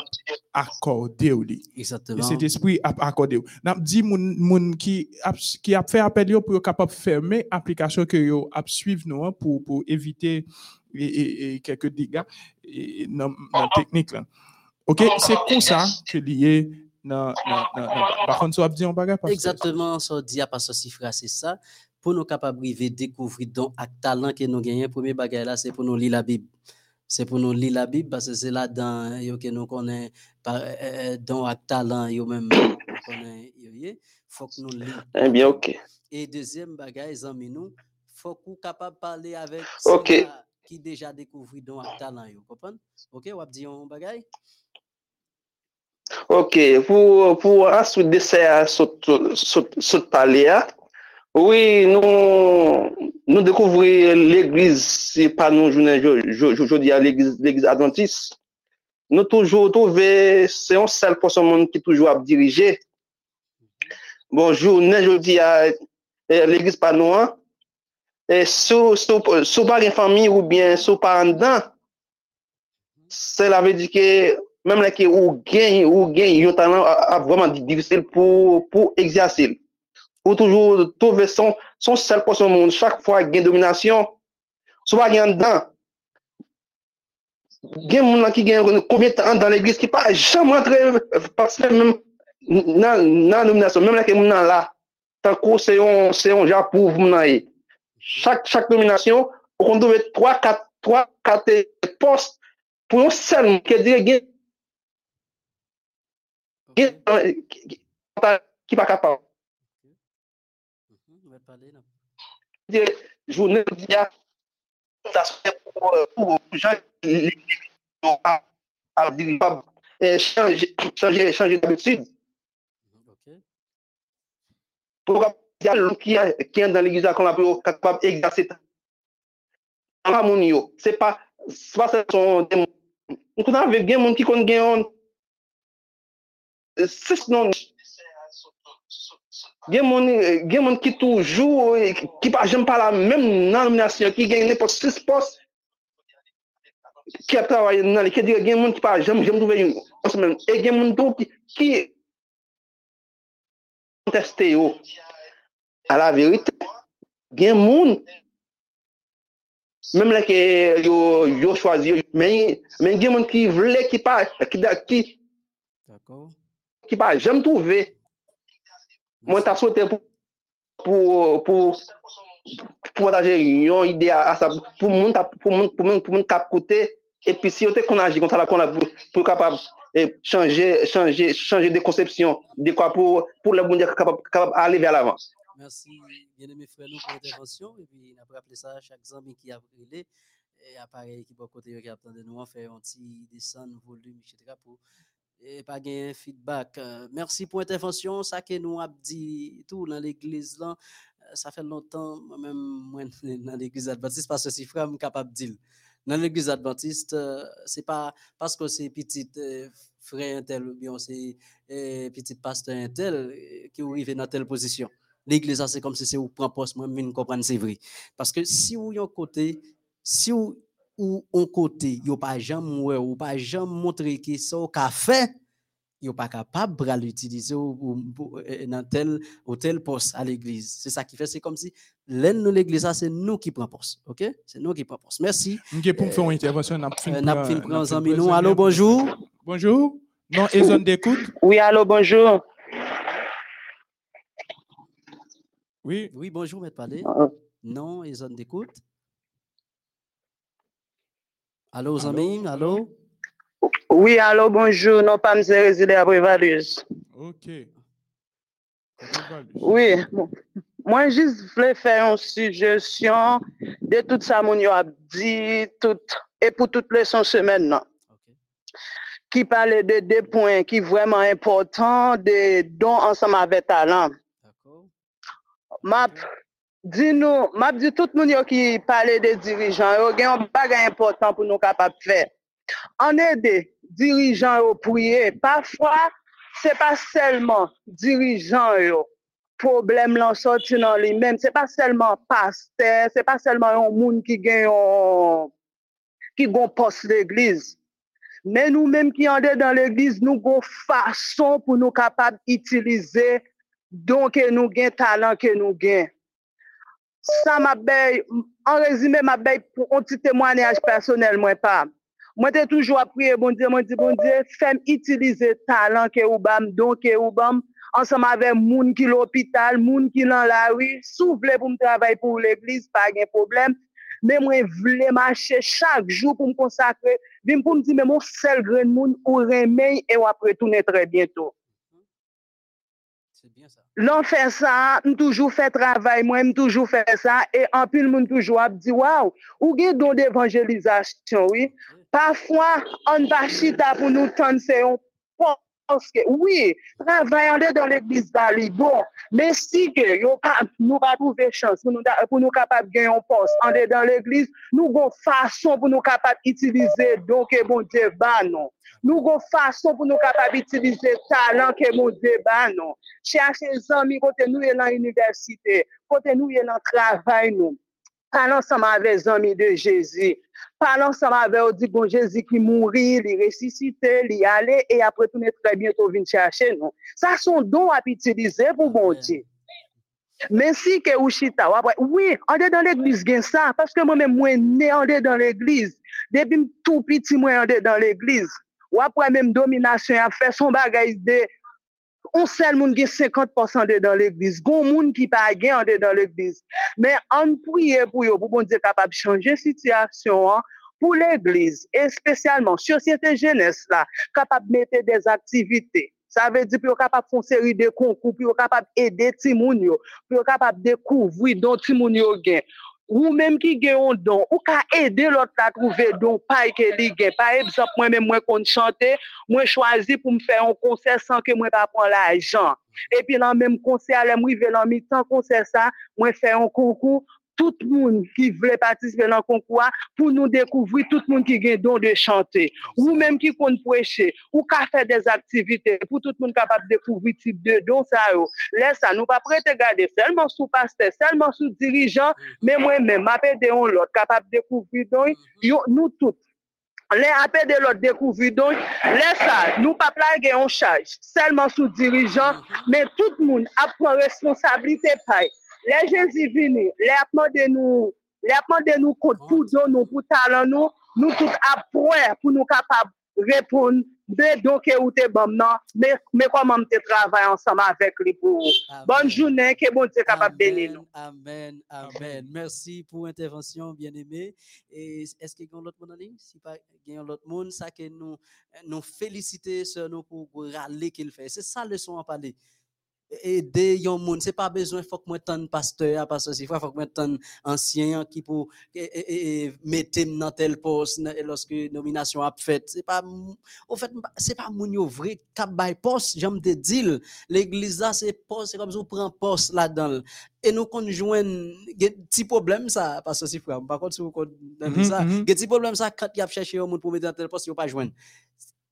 accordé au lui. Et
Exactement.
cet esprit a accordé. ou. N'a dit moun, moun qui a, qui a fait appel yo pour capable fermer application que yo a suivre nous pour, pour éviter et, et- et quelques dégâts dans la technique là. OK, c'est comme ça que lié par contre ça parce que-
Exactement, ça dit à c'est ça. Pour nous capables de découvrir don ak talent que nous gagnons, premier bagage là, c'est pour nous lire la Bible. C'est pour nous lire la Bible parce que c'est là dans yo que nous euh, euh, don ak talent yo même connaît yo yé. faut que nous lisons.
Eh bien, ok.
Et deuxième bagage, amis nous, faut qu'on capable parler avec
Ok.
qui déjà découvert don ak talent yo, comprendre? OK, ou dit un bagage?
Ok, pour, pour ensuite de ça, ce palais, Oui, nou, nou dekouvri l'Eglise, se pa nou jounen jodi a l'Eglise Adventiste, nou toujou touve, se yon sel pou son moun ki toujou ap dirije. Bon, jounen jodi a l'Eglise pa nou an, sou, sou, sou pa gen fami ou bien sou pa an dan, se la ve di ke, mem la ki ou gen, ou gen yon talan ap vreman divisil pou, pou egzasil. ou toujou touve son, son sel pou son moun, chak fwa gen dominasyon, sou pa gen an dan, gen moun an ki gen konbien tan dan l'eglis, ki pa jam rentre pasle men nan, nan dominasyon, men la ke moun nan la, tankou se yon, se yon japou moun nan e. Chak, chak dominasyon, ou kon touve 3-4 post, pou yon sel moun, ke dire gen, gen, ki pa kapab. Qui dit qui pas capable. Journée dia pour pour gens changer changer changer d'habitude. Pour qui qui est dans l'église qu'on a capable d'exercer en harmonie. C'est pas c'est pas son on a avec bien monde qui connaît non gen moun, gen moun ki toujou, ki pa jem pa la menm nan nominasyon, ki gen nepot 6 pos, ki ap travaye nan li, ki dire gen moun ki pa jem, jem touve yon, e gen moun tou ki, ki conteste yo, a la verite, gen moun, menm la ke yo, yo chwazi, men, men gen moun ki vle, ki pa, ki da, ki, ki pa jem touve, Mwen ta sote pou pou pou pou ide a sa pou si yo te konaji konta la chanje chanje de konsepsyon de kwa pou pou le moun de kapab kapab ale ve al avan.
Merci, bien aimé frère pour l'intervention. Et puis ça chaque qui a et appareil qui fait un volume etc pour et pas de feedback. Euh, merci pour l'intervention. Ça que nous avons dit tout dans l'église là, euh, ça fait longtemps, moi-même, moi, [LAUGHS] dans l'église adventiste, parce que si frère, je suis capable de dire. Dans l'église adventiste, euh, c'est pas parce que c'est petit frère tel ou bien c'est petit pasteur tel qui arrive dans telle position. L'église, c'est comme si c'est où prend poste, moi, je comprends, c'est vrai. Parce que si vous un côté, si vous ou on côté, yo pas jamais ou pas jamais montrer que ça qu'a fait, yo pas capable de l'utiliser dans tel ou tel poste à l'église. C'est ça qui fait, c'est comme si l'aide de l'église, c'est nous qui prenons poste. OK? C'est nous qui prenons poste. Merci.
OK, pour faire une intervention, on a
fin pour Allô, bonjour.
Bonjour. Non, et zone d'écoute?
Oui, allô, bonjour.
Oui. Oui, bonjour, maître Palais. Ah. Non, et zone d'écoute. Allô, Zamim, allô?
Oui, allô, bonjour. Non, pas me résider à Prévalus.
OK.
Oui, moi, juste voulais faire une suggestion de tout ça, mon a dit, tout, et pour toutes les semaines, non? qui parlait de deux points qui sont vraiment importants, de dons ensemble avec talent. D'accord. Dis-nous, m'a dit tout le monde qui parle des dirigeants, il y a un bagage important pour nous capables de faire. On aide dirigeants à prier. Parfois, ce n'est pas seulement dirigeants problème l'en dans lui-même, ce n'est pas seulement pasteur, ce n'est pas seulement un monde qui gagne qui poste l'église. Mais nous-mêmes qui sommes dans l'église, nous avons façon pour nous capables d'utiliser donc talent que nous gagnons. Ça m'a en résumé, m'a pour un petit témoignage personnel, moi pas. Moi, j'ai toujours prié, bon Dieu, mon Dieu, bon Dieu, fais utiliser talent que ou bam, don que ou ensemble avec moun qui l'hôpital, moun qui dans la rue, souffle pour me travailler pour l'église, pas de problème. Mais moi, je voulais marcher chaque jour pour me consacrer, pour me dire, mais mon seul grand monde, ou remet et ou après tourner très bientôt. L'on fait ça, on toujours fait travail, moi, toujours fait ça, et en plus, le toujours dit, waouh, ou gen don d'évangélisation, oui. Parfois, on va chita pour nous un pense que oui, travailler dans l'église d'Ali, bon, mais si que yo nous pas trouver chance pour nous, pour capables de gagner un poste en dans l'église, nous avons façon pour nous capables d'utiliser donc bon Dieu ba non. Nous avons façon pour nous capables d'utiliser talent que mon Dieu ba non. Chercher les amis côté nous et dans l'université, côté nous et dans le travail. Parlons ensemble avec les amis de Jésus. Parlons ensemble avec eux, dit bon Jésus qui mourit, il ressuscité, il allé et après tout est très bientôt venir chercher nous. Ça sont dons à utiliser pour bon. Dieu. Mais si que après, oui, on est dans l'église ça parce que moi-même moi né on est dans l'église. Depuis tout petit moi on est dans l'église. Ou après même domination a fait son bagage de on seul moun qui 50% de dans l'église. Gon moun qui pas gen on est dans l'église. Mais on prie pour yo pour bon de changer situation hein, pour l'église et spécialement société jeunesse là capable de mettre des activités. Ça veut dire pour capable de faire une série de concours, pour capable aider ti moun yo, pour capable découvrir dont ti moun yo gen. Ou menm ki gen yon don, ou ka ede lot la trouve don, pa e ke li gen. Par exemple, mwen menm mwen kon chante, mwen chwazi pou mwen fè yon konser san ke mwen pa pon la ajan. E pi nan menm konser, alè mwen ve lan mi tan konser sa, mwen fè yon koukou, tout le monde qui veut participer dans le concours pour nous découvrir tout le monde qui a don de chanter. Ou même qui compte prêcher ou qui faire des activités pour tout le monde capable de découvrir type de don ça. Laisse ça nous pas prêter garder seulement sous pasteur seulement sous dirigeant mais moi-même m'appelle de l'autre capable de découvrir don. Yo nous tous les appels de l'autre découvrir donc laisse ça nous pas plaguer en charge seulement sous dirigeant mais tout le monde a prend responsabilité pareil les Jésus vini, les appels de nous les appels de nous compte pour don nous nous tout après pour nous capables répondre de donc ou te te travailler ensemble avec lui pour bonne journée que bon Dieu capable de bénir nous
Amen, amen, amen. Merci pour l'intervention, bien-aimé. Et est-ce qu'il y a un autre monde en ligne? Si pas, il y a un autre monde, ça que nous, nous féliciter sur nous pour pour râler qu'il fait. C'est ça le son à parler. Aider yon monde, c'est pas besoin, faut que moi tenne pasteur, parce que il faut que moi tenne ancien qui pour et- et- et mettre dans tel poste lorsque nomination a fait. C'est pas, au fait, c'est pas moun yo vrai cap bay poste, j'aime te dire. L'église là, c'est poste, c'est comme si on prend poste là-dedans. Et nous conjoignons des petits problèmes ça, parce que si frère, par contre, si vous connaissez
Mhm,
ça,
mhm.
des petits problèmes ça, quand il a cherché un monde pour mettre dans tel poste, il pas joindre.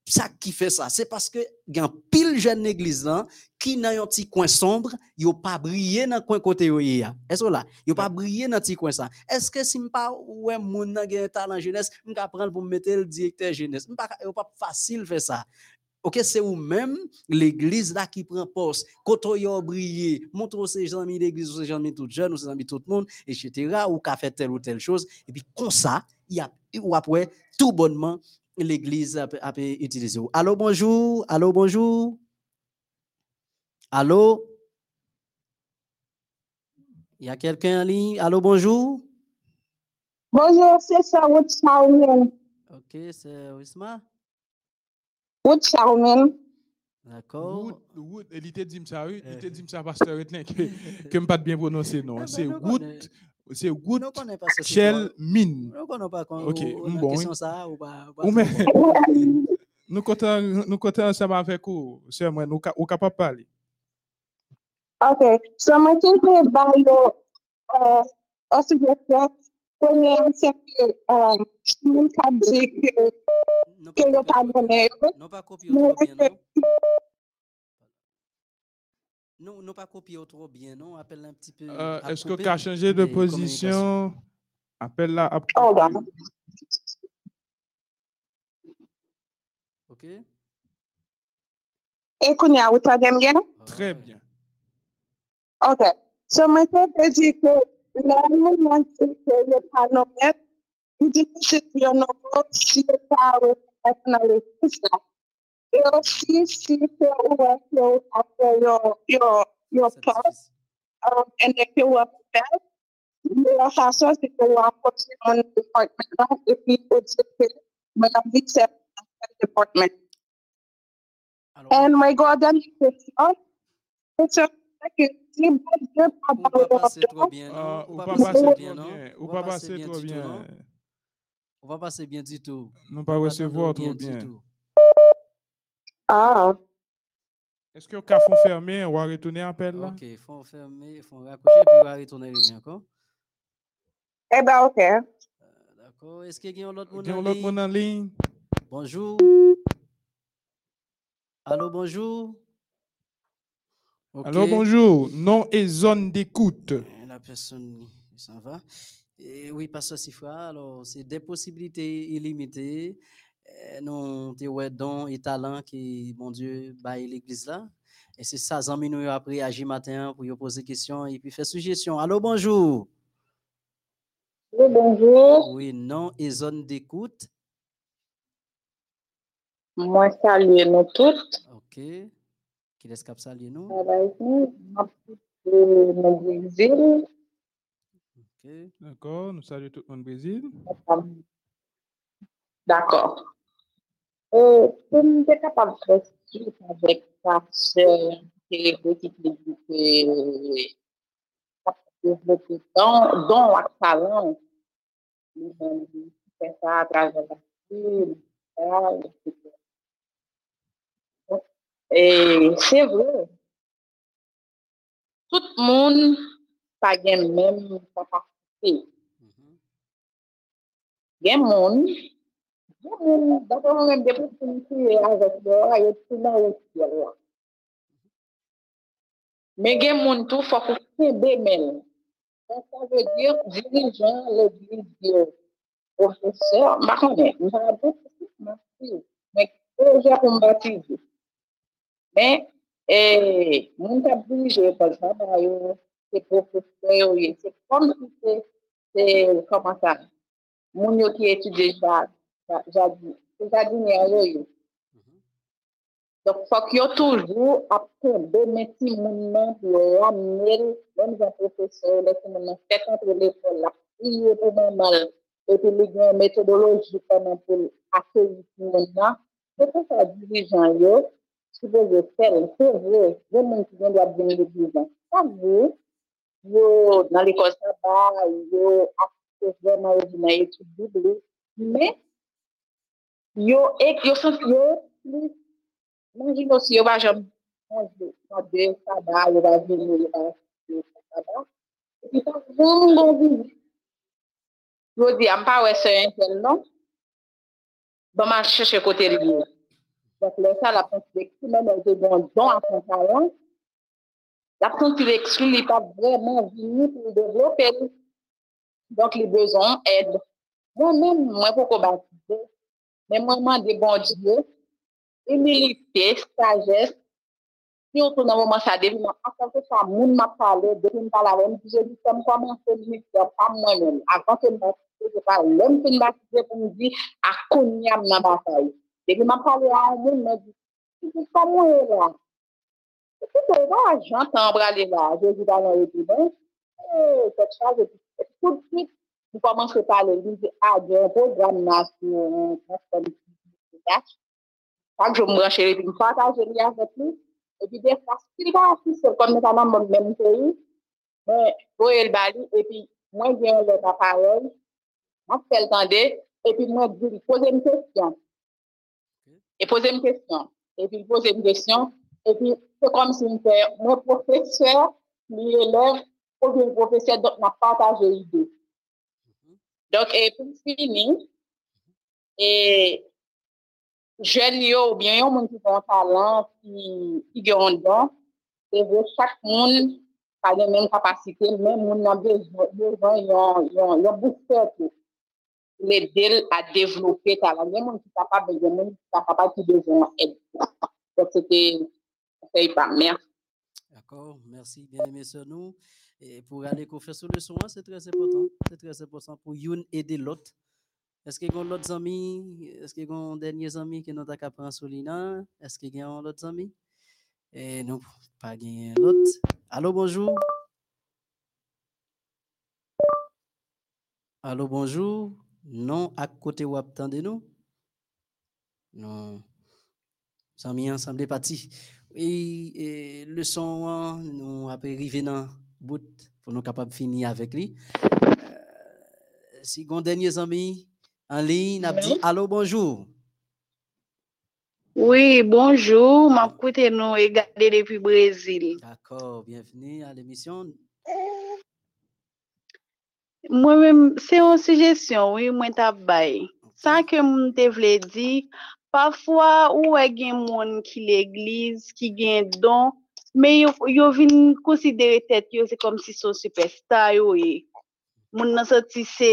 Ça qui fait ça, c'est parce que y a pile jeune église là qui dans un petit coin sombre, yo pas briller dans coin côté yo y a. Est-ce là, yo pas briller dans petit coin ça. Est-ce que si m'pas ouais moun nan gen talent jeunesse, m'ka prendre pour me mettre le directeur jeunesse? M'pas yo pas facile faire ça. OK, c'est ou même l'église là qui prend poste. Quand yo briller, montre ces amis d'église, ces amis tout jeunes, ou ces amis tout le monde, etc. ou qu'a fait telle ou telle chose et puis comme ça, il y a ou après tout bonnement l'église a, utiliser. Allô, bonjour? Allô, bonjour? Allô? Il y a quelqu'un en ligne? Allô, bonjour?
Bonjour, c'est ça.
OK, c'est Wisma.
Wood Charmin.
D'accord.
Wood, Wood, il te dit ça, oui, il
Euh.
dit ça, pasteur que que me pas bien prononcer,
Eh
non.
ben,
C'est Wood, c'est
Good
Shell Mine.
Nous connaissons pas quand okay.
bon.
ça ou pas.
Ou mais [LAUGHS] nous comptons nous comptons ensemble avec vous, c'est moi nous ou capable parler.
OK, so moi qui vais parler euh au sujet premier c'est que euh
je
ne
pas
dire que
que
le pas bonheur.
Non pas copier. Non? Non, pas copier trop bien, non? Appelle un petit peu.
Euh, Est-ce que as changé de position? Appelle là. à-.
OK?
E a wita dem gen?
Très bien.
Ok, so mwen te pe di ke la moun nan se ke yo pa nomet, yon di ki se yo nomet si le fisa. E osi si se ou wet yo apre yo, yo, yo
C'est
post,
difficile.
um, and if you were bad, your façon c'est que vous apportez mon département et puis au DP, madame dit c'est département.
Alors,
And my God, then question, c'est que si vous Dieu
ou
pas
pas
dans
passer
le
trop bien,
Euh,
non?
ou
Ou
pas
pas
passer
passer
trop
bien, non?
bien. Ou
Ou
pas
pas
passer
passer
trop
du tout,
bien.
non? On va passer bien du tout.
Nous
On
pas
va
recevoir
t'entendre
trop bien.
Ah,
Est-ce que le cas font fermé, on va retourner appel là?
Ok, il faut fermer, il faut raccrocher, puis on va retourner rien encore.
Eh ben, ok.
D'accord. Est-ce qu'il y a un autre monde en
l'autre
ligne?
monde en ligne?
Bonjour. Allô, bonjour.
Alors
Ok.
bonjour, nom et zone d'écoute.
Euh, La personne s'en va. Et oui, Pasteur Sifra, alors c'est des possibilités illimitées. Euh, Nous avons dons et talents qui, mon Dieu, baille l'église là. Et c'est ça, Zami nous après agir matin pour y poser des questions et puis faire suggestion. Allô, bonjour.
Oui, bonjour.
Oui, nom et zone d'écoute.
Moi, saluer nous toutes.
OK. Qui laisse cap saluer nous?
Brésil.
OK.
D'accord, nous saluons tout le monde au Brésil.
D'accord. Euh, pour nous être capable de faire suite avec sa sœur qui est petite qui a développé dans, dans la talent, lui-même, fait ça à travers la film, etc. Et c'est vrai, tout le monde pas gain même capacité.
Mhm.
Gen Mwen mwen depou pou mwen kouye anvek de ora, yo touman ou kouye lwa. Men gen moun tou fok ou kouye men. Dan sa ve dir dirijan le dirijan. Profesor, makone, mwen apou pou mwen kouye. Men kouye pou mwen kouye. Men, moun ta dirije pou mwen kouye. Se profesor yo ye. Se kom si se, se koman sa. Moun yo ki etudye jad. jadinyen yo yo. Dok fok yo toujou apken de meti moun nan pou ramnel men jan profesyon, meti moun nan fèk antre lè pou la priye pou moun mal, epi lè gen metodoloji konan pou akèl moun nan, se kon sa dirijan yo, si vè yo fèl, se vè, vè moun ki gen do ap geni de dirijan. Sa vè, yo nan lè konsa ba, yo akèl vè nan yo di nan etu bibli, men, yo ek, yo sens yo, manjin yo si yo wajan manjou, manjou, saba, yo wajan yo wajan, saba. Epi tan, voun goun, yo di, an pa wè se yon ten nan, ban man chèche kote riyo. Donk lè sa la ponsivek, si men an de bon don an son talon, la ponsivek sou li pa vreman vini pou devlopè. Donk li bezon ed. Mwen mwen mwen pou kobat Men mwenman de bon diyo, emilite, stajes, si yo tou nan mwenman sa devi, mwen akonke sa moun ma pale, devi mwen pala mwen, diyo di se mwen kwa mwen se minister, pa mwen men, akonke mwen se de pa, lèm se mwen batise pou mwen di, akonyam nan batay. Devi mwen pale a mwen, mwen di, si se sa mwen e la, se se se la, jantan brale la, je di da nan e di, e, se chan, je di, tout de suite, Mwen komanse pale li, mwen se a, gen pou dram nas mwen konspon mwen kach. Fak jom mwen cheri, mwen fata jeri avet li. E pi de fwa, si li ka asisel kon netaman mwen mwen cheri, mwen go el bali, e pi mwen gen le paparel, mwen fel tande, e pi mwen diri, pose mwen kestyon. E pose mwen kestyon. E pi pose mwen kestyon, e pi se kom si mwen profeseur, e mwen elev, ou mwen profeseur, mwen pata jeri de. Donc, et pour finir, et jeune yo ou bien yon ki kon talent, gen un don, chaque moun pa gen men kapasite, men moun nan bezwen yon, yon, yon booster pou l'aider à développer talent. Kapab, gen moun ki bezwen aide. Donc, c'était, c'était pas. Merci.
D'accord, merci, bien aimé sœur nous. Et pour aller fait sur le son, hein, c'est très important. C'est très important pour une aider l'autre. Est-ce qu'il y a d'autres amis? Est-ce qu'il y a derniers amis qui nous ont prendre sur l'INA? Est-ce qu'il y a d'autres amis? Et non, pas gagné l'autre. Allô, bonjour. Allô, bonjour. Non, à côté ou attendez-nous? Non. Amis ensemble parti. Et, et le son, hein, nous après arriver dans bout pour nous capables de finir avec lui. Euh, si gon derniers amis en ligne, n'a dit allô? bonjour.
Oui, bonjour. M'a écouté nous et gardé depuis Brésil.
D'accord, bienvenue à l'émission.
Moi-même, c'est une suggestion, oui, moi t'a bay. Ça que moun te vle di, parfois ou e gen moun ki l'église, ki gen don, Me yo, yo vin konsidere tet yo se kom si son superstar yo e. Moun nan soti se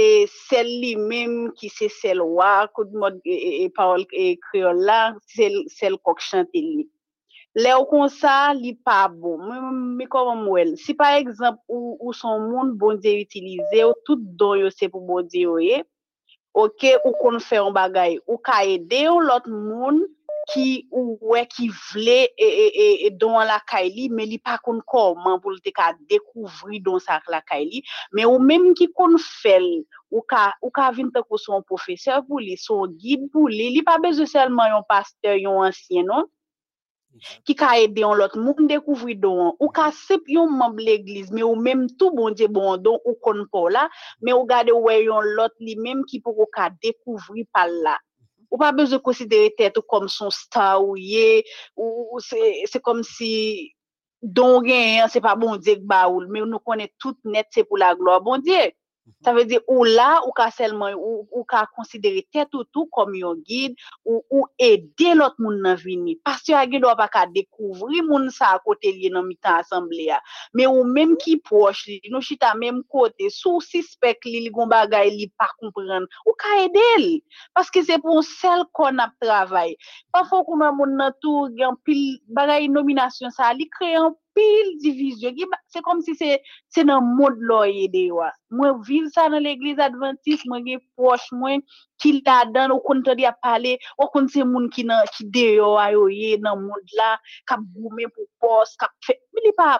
sel li menm ki se sel wak, kou di mod e, e parol e kreol la, sel, sel kok chante li. Le ou kon sa, li pa bon. Mwen Me kon mwen. Si par ekzamp ou, ou son moun bon diye utilize, ou tout don yo se pou bon diye yo e, ok, ou kon fè yon bagay. Ou ka ede ou lot moun, ki ou we ki vle e, e, e, e don la kay li, men li pa kon koman pou lte ka dekouvri don sa la kay li, men ou menm ki kon fel, ou ka, ou ka vin te ko son profeseur pou li, son guide pou li, li pa beze selman yon pasteur, yon ansyen, non? Ki ka ede yon lot moun dekouvri don, ou ka sep yon mamb l'egliz, me ou menm tou bon diye bon don, ou kon pou la, me ou gade wè yon lot li menm ki pou ou ka dekouvri pal la. Ou pa beze konsidere tèt ou kom son star ou ye ou se kom si don gen se pa bon diye gba ou me ou nou konen tout net se pou la glo bon diye Ça veut dire ou là, ou seulement ou, ou considérer tout comme un guide ou, aider l'autre monde dans vini. Pasteur a pas découvrir moun sa à côté. Mais même qui proche li, nou chita même côté, sous suspect li li gon bagay li pas comprendre, ou ka aider. Parce que c'est pour celle qu'on a. Parfois qu'on a gen ça pile division. C'est comme si c'est c'est dans monde là aider wa. Moi vivre ça dans l'église adventiste, la dan ou kon te di a parler, ou kon se moun ki nan ki nan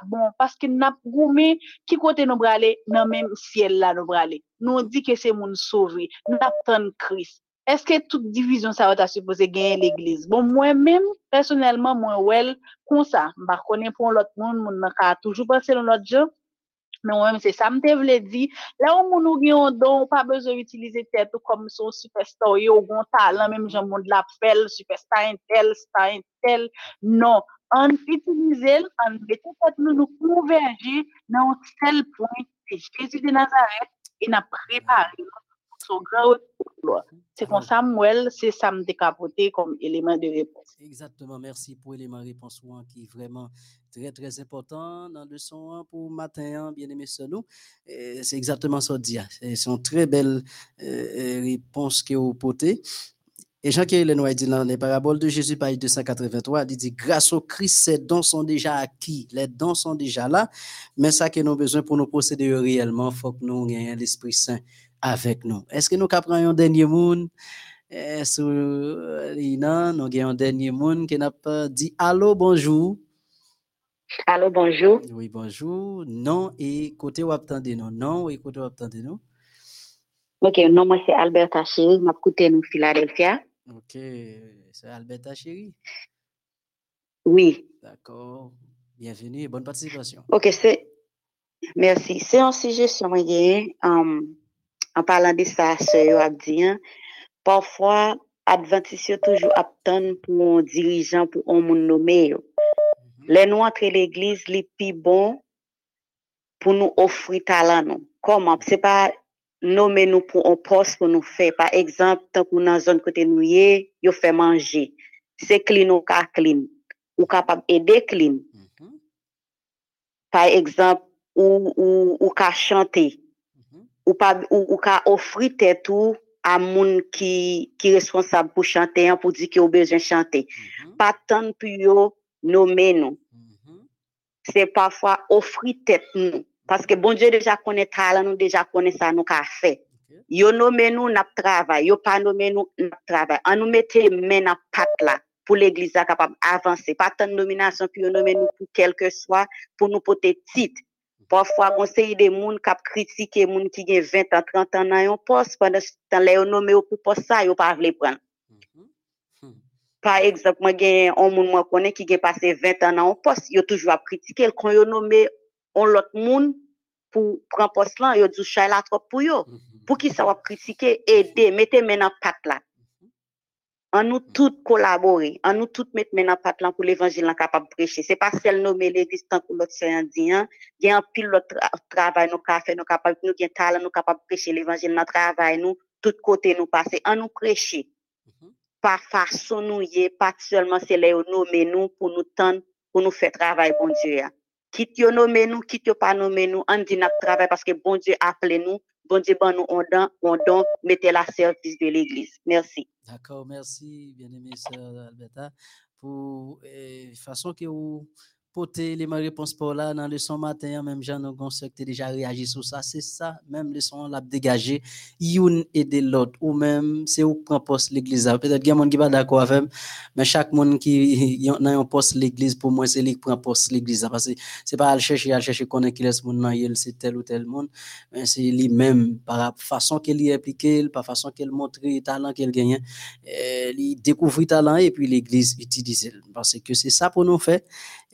bon parce que n'a goume qui côté nous brale dans même ciel là nous brale. Nous dit que c'est moun sauvé, n'a tan Christ. Est-ce que toute division ça va supposé gagner l'église? Bon, moi-même, personnellement, moi, well, comme ça, je connais pour l'autre monde, moun nan ka passer dans l'autre job. Mais moi-même, c'est ça, m'te vle di. Là où moun ou gen yon don, pas besoin d'utiliser tête ou comme son superstar, yo, bon talent, même jan moun l'appelle, superstar intel, star intel. Non. On utilise el, on mette tête nous nous converger dans un seul point, c'est Jésus de Nazareth, et n'a préparé son grand retour. gloire. C'est comme ça, moi, c'est ça me décapoté comme élément de réponse.
Exactement, merci pour l'élément de réponse qui est vraiment très très important dans le son pour matin, bien aimé sur nous. C'est exactement ça hein. C'est c'est une très belle euh, réponse que vous portez. Et Jean-Pierre Lenoir dit dans les paraboles de Jésus, page 283, il dit Grâce au Christ, ces dons sont déjà acquis, les dons sont déjà là, mais ça que nous avons besoin pour nous procéder réellement, il faut que nous ayons l'Esprit Saint avec nous. Est-ce que nous capons un dernier monde? Que non, nous avons un dernier monde qui n'a pas dit Allô, bonjour
Allô, bonjour.
Oui, bonjour. Non, et côté où nous Non, et côté où nous
Ok, non, moi, c'est Alberta Chéri, m'a écouté nous Philadelphia.
Ok, c'est Alberta chérie.
Oui.
D'accord. Bienvenue et bonne participation.
Ok, c'est. Merci. C'est un sujet sur moi, um, an palan de sa se yo ap diyan, pafwa adventis yo toujou ap ton pou an dirijan pou an moun nome yo. Le nou antre l'eglise li pi bon pou nou ofri talan nou. Koman? Se pa nome nou pou an pos pou nou fe. Par exemple, tan pou nan zon kote nou ye, yo fe manje. Se klin ou ka klin. Ou kapab ede
klin.
Par exemple, ou, ou, ou ka chante.
Mhm,
Ou pas, ou, ou ka offrir tête ou à moun qui, qui responsable pour chanter, hein, pour dire qu'il a besoin de chanter.
mhm,
Pas tant pour yo nommer nous.
mhm.
c'est parfois offrir tête nous. Parce que bon Dieu déjà connaît talent, nous déjà connaît ça, nous qu'a fait.
Ok.
Yo nommé nous, n'a travail. Yo pas nommé nous, n'a travail. On nous mette main dans patte là pour l'église là capable avancer. Pas tant de nomination, puis yo nommé nous pour quel que soit, pour nous porter titre. Parfois, conseiller des moun qui critiquer moun qui gen 20 ans, 30 ans dans un poste, pendant ce temps là, yo nommé pour poste ça, yo pas vle prendre.
Mhm, mhm.
Par exemple, moi, gen un connais qui gen passé 20 ans dans un poste, yo toujours à critiquer quand yo nommé on l'autre moun pour prendre poste là, yo dit chay la trop pour yo.
Mhm,
Pour qui ça va critiquer, aider, mettez main dans patte là.
Mhm.
En nous tous collaborer, en nous tous mettre maintenant pat lan pour l'évangile là capable de prêcher. C'est pas seul nommer l'église tant que l'autre c'est un dit, hein. Il y a un pile l'autre tra- travail nous ka fait, nous capable, nous gen talent, nous capable de prêcher l'évangile dans travail, nous, tout côté nous passer, en nous prêcher. Par façon nous y est, pas seulement c'est les nommer nous pour nous tendre, pour nous faire travail, bon Dieu. ya. Quitte yo nous, quitte yo parce que bon bon Dieu ban nous on don, on don, mettez la service de l'église. Merci.
D'accord, merci, bien-aimé sœur Alberta, pour la façon que vous portez les réponses pour là dans le son matin, même Jean nous qui déjà réagi sur ça, c'est ça, même le son l'a dégagé, une et de l'autre, ou même c'est où prend poste l'église. Peut-être qu'il y a qui pas d'accord avec mais chaque monde qui a un poste l'église, pour moi, c'est lui qui prend poste l'église. Parce que c'est pas à le chercher, à le chercher qu'on est qui laisse mon nom, c'est tel ou tel monde, mais c'est lui-même, par la façon qu'il est impliqué, par la façon qu'il montre le talent qu'il gagne euh, li découvrir talent et puis l'église utilise le. parce que c'est ça pour nous faire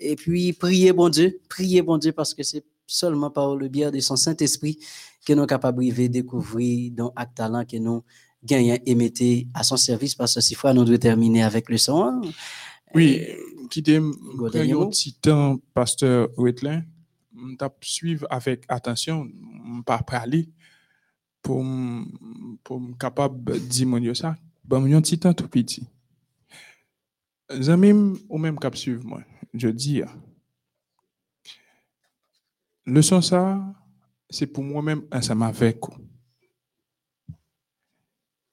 et puis prier bon Dieu prier bon Dieu parce que c'est seulement par le biais de son Saint-Esprit que nous sommes capables de découvrir dans acte talent que nous gagnons et mettez à son service parce que si fois nous devons terminer avec le son hein.
Oui,
Euh,
qui
dernier
un petit temps, pasteur Wetlin, m'tap suivre avec attention, pas parler pour pour capable dire mon yo ça. Bon, un petit temps tout petit. Zamim ou même cap suivre moi, je dis leçon ça c'est pour moi-même ensemble avec.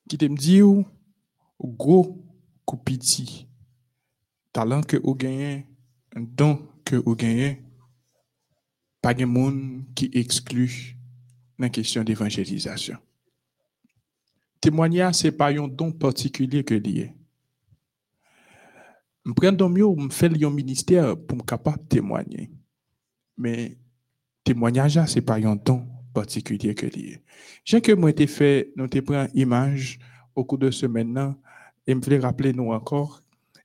Qui t'aime dire ou gros coup talent que vous gagnez, don que vous gagnez, pas de monde qui exclut la question d'évangélisation. Témoignage, ce n'est pas un don particulier que lié. Je prends mieux, je fais un ministère pour me capable de témoigner. Mais témoignage, ce n'est pas un don particulier que lié. J'ai que moi, été fait, nous pris une image au cours de ce maintenant, et me voulais rappeler nous encore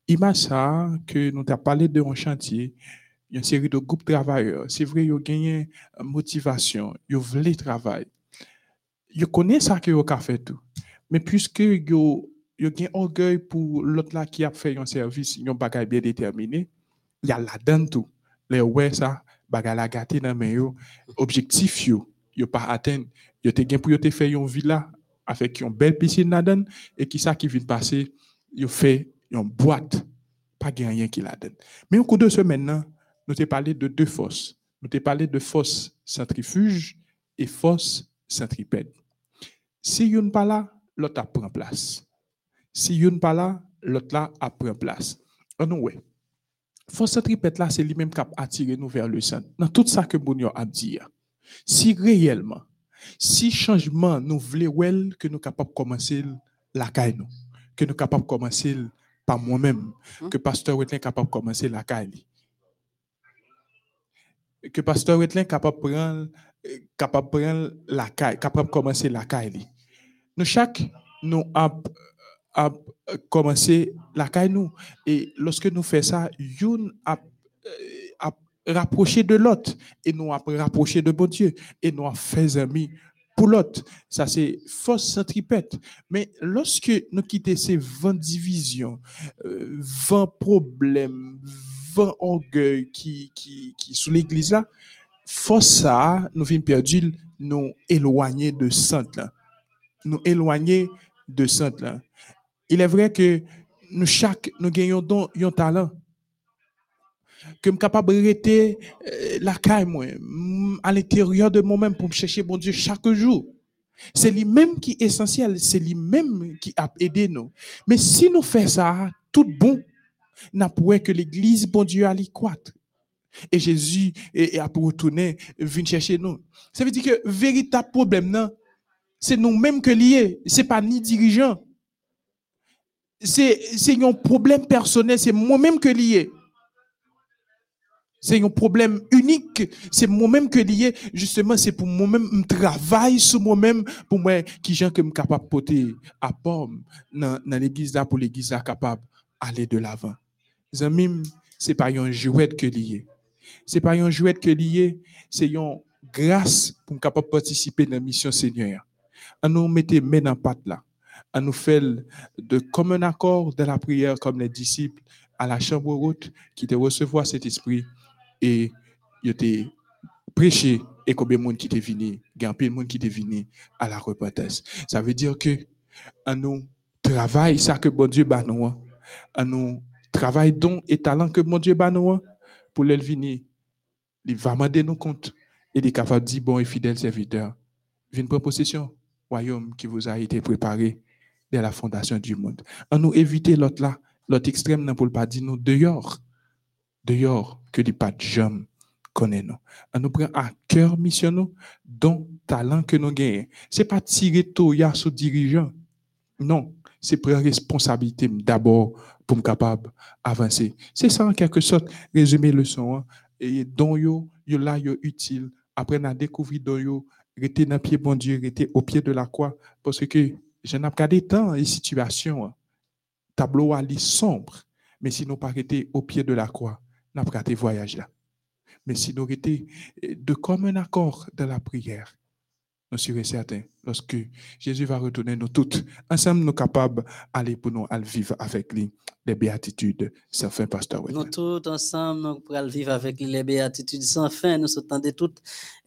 image ça que nous avons parlé de un chantier, une série de groupes travailleurs. C'est vrai, ils ont gagné euh, motivation, ils voulaient travailler. Ils connaissent ça que ont fait tout. Mais puisque ils ont ils ont orgueil pour l'autre là qui a fait un service, ont bagay bien déterminé, y a là-dedans tout. Les ouais ça, bagay la gâté dans mais yo, objectif yo, yo pas atteint. Yo te gen pour yo faire une villa avec une belle piscine là-dedans et qui ça qui vient passer, yo fait une boîte, pas gen rien qui la donne. Mais au cours de ce maintenant, nous t'ai parlé de deux forces. Nous t'ai parlé de force centrifuge et force centripède. Si yon pas là, l'autre pris place. Si yon pas là, l'autre là a pris place. Ouais. Force centripède là, c'est lui-même qui a attiré nous vers le centre. Dans tout ça que Bounio a dit. Si réellement, si changement nous voulons que nous capables de commencer la caille nous, que nous capables de commencer par moi-même,
Mhm.
que pasteur Wetlin capable de commencer la caille. Que pasteur Wetlin capable de prendre capable prendre la caille, capable commencer la caille. Nous chaque nous a, a commencé la caille nous et lorsque nous faisons ça, une a, euh, a rapproché de l'autre et nous a rapproché de bon Dieu et nous a fait amis pour l'autre. Ça, c'est force centripète. Mais lorsque nous quittons ces 20 divisions, euh, 20 problèmes, 20 orgueils qui, qui, sous l'église là, force ça, nous venons perdu, nous éloigner de centre là. Nous éloigner de centre là. Il est vrai que nous chaque, nous gagnons don, un talent que je suis capable de rester euh, la à l'intérieur de moi-même pour me chercher bon Dieu chaque jour. C'est lui-même qui est essentiel, c'est lui-même qui a aidé nous. Mais si nous faisons ça, tout bon, n'a pas que l'église, bon Dieu, a croître. Et Jésus est, est a pour retourner, venir chercher nous. Ça veut dire que véritable problème, non, c'est nous-mêmes que lié. C'est pas ni dirigeant. C'est un problème personnel, c'est moi-même que lié. C'est un problème unique. C'est moi-même que lié. Justement, c'est pour moi-même, je travaille sur moi-même pour moi, qui gens que je suis capable de porter à pomme dans, l'église là, pour l'église là capable d'aller de l'avant. Zamim, c'est pas un jouet que lié. C'est pas un jouet que lié, c'est une grâce pour capable participer dans la mission Seigneur. On nous mettez main dans patte là. À nous faire de comme un accord de la prière, comme les disciples à la chambre haute, qui te recevoir cet esprit et il te prêché et combien de monde qui t'est venu, de monde qui venu à la repentance. Ça veut dire que nous travail ça que bon Dieu bat nous, à nous travail don et talent que bon Dieu bat nous pour le venir. Il va demander nous compte et il est capable dire bon et fidèle serviteur, viens prendre possession royaume qui vous a été préparé dès la fondation du monde. À nous éviter l'autre là, l'autre extrême, pour ne pas dire nous dehors, dehors, que des pas de connaît nous. À nous prendre à cœur mission nous, dont talent que nous gagnons. C'est pas tirer tout ya sous dirigeant. Non, c'est prendre responsabilité d'abord pour me capable avancer. C'est ça en quelque sorte résumer le son hein. et dont yo yo là yo utile après on a découvert dont yo rester dans pied bon Dieu, rester au pied de la croix parce que je n'ai pas des temps et situations hein. tableau à sombre mais si nous pas arrêter au pied de la croix, n'a pas voyage là. Mais si nous étions de commun accord dans la prière, nous serons certains, lorsque Jésus va retourner nous toutes, ensemble nous capables d'aller pour nous aller vivre avec lui les béatitudes sans fin, pasteur.
Nous tous ensemble, nous pourrons vivre avec lui les béatitudes sans fin. Nous de toutes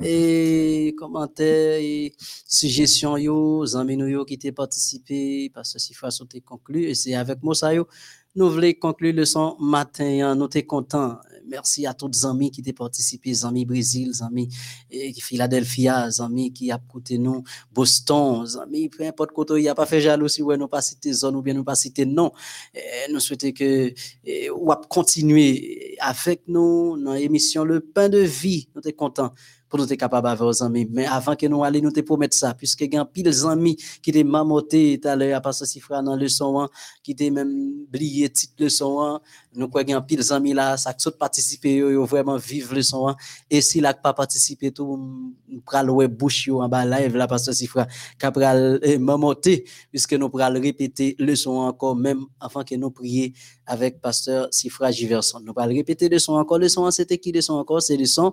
et commentaires et suggestions, yo, amis nous qui étaient participé, parce que si fois sont conclu, et c'est avec moi ça yo. Nous voulons conclure le son matin, nous sommes contents merci à tous les amis qui ont participé, les amis Brésil, les amis eh, Philadelphia, les amis qui ont écouté nous, Boston, les amis, peu importe côté, il n'y a pas fait jalousie, ouais, nous pas cité zone ou bien nous pas cité non. Eh, nous souhaitons que, eh, ou continuer avec nous dans l'émission Le Pain de Vie. Nous sommes contents pour nous être capables d'avoir aux amis. Mais avant que nous allions nous te promettre ça, puisque il y a pile amis qui étaient mamotés tout à l'heure, à frère dans le son, qui étaient même oublié titre le son, nous y a pile amis là, ça qui participer, yo vraiment vivre le son, et si là pas participer tout, nous pral ouais bouche en bas live là, que si frère, capral mamoté, puisque nous pral répéter le son encore, même avant que nous prions avec pasteur Sifra Giverson. Nous allons répéter le son encore. Le son, c'était qui le son encore? C'est le son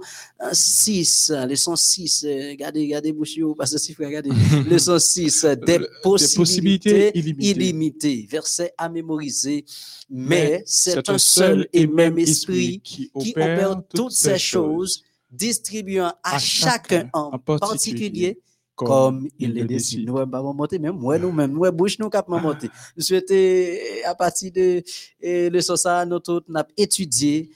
6. Euh, le son 6. Euh, regardez, regardez, Bouchio, pasteur Sifra, regardez. [LAUGHS] le son 6. Des possibilités, illimitées. Verset à mémoriser. Mais c'est un seul et même esprit qui opère toutes ces choses, distribuant à chacun en particulier comme il le décide. Nous pas monter même moi nous nous bouche nous cap monter. Nous souhaitons à partir de le ça nous tout n'a étudié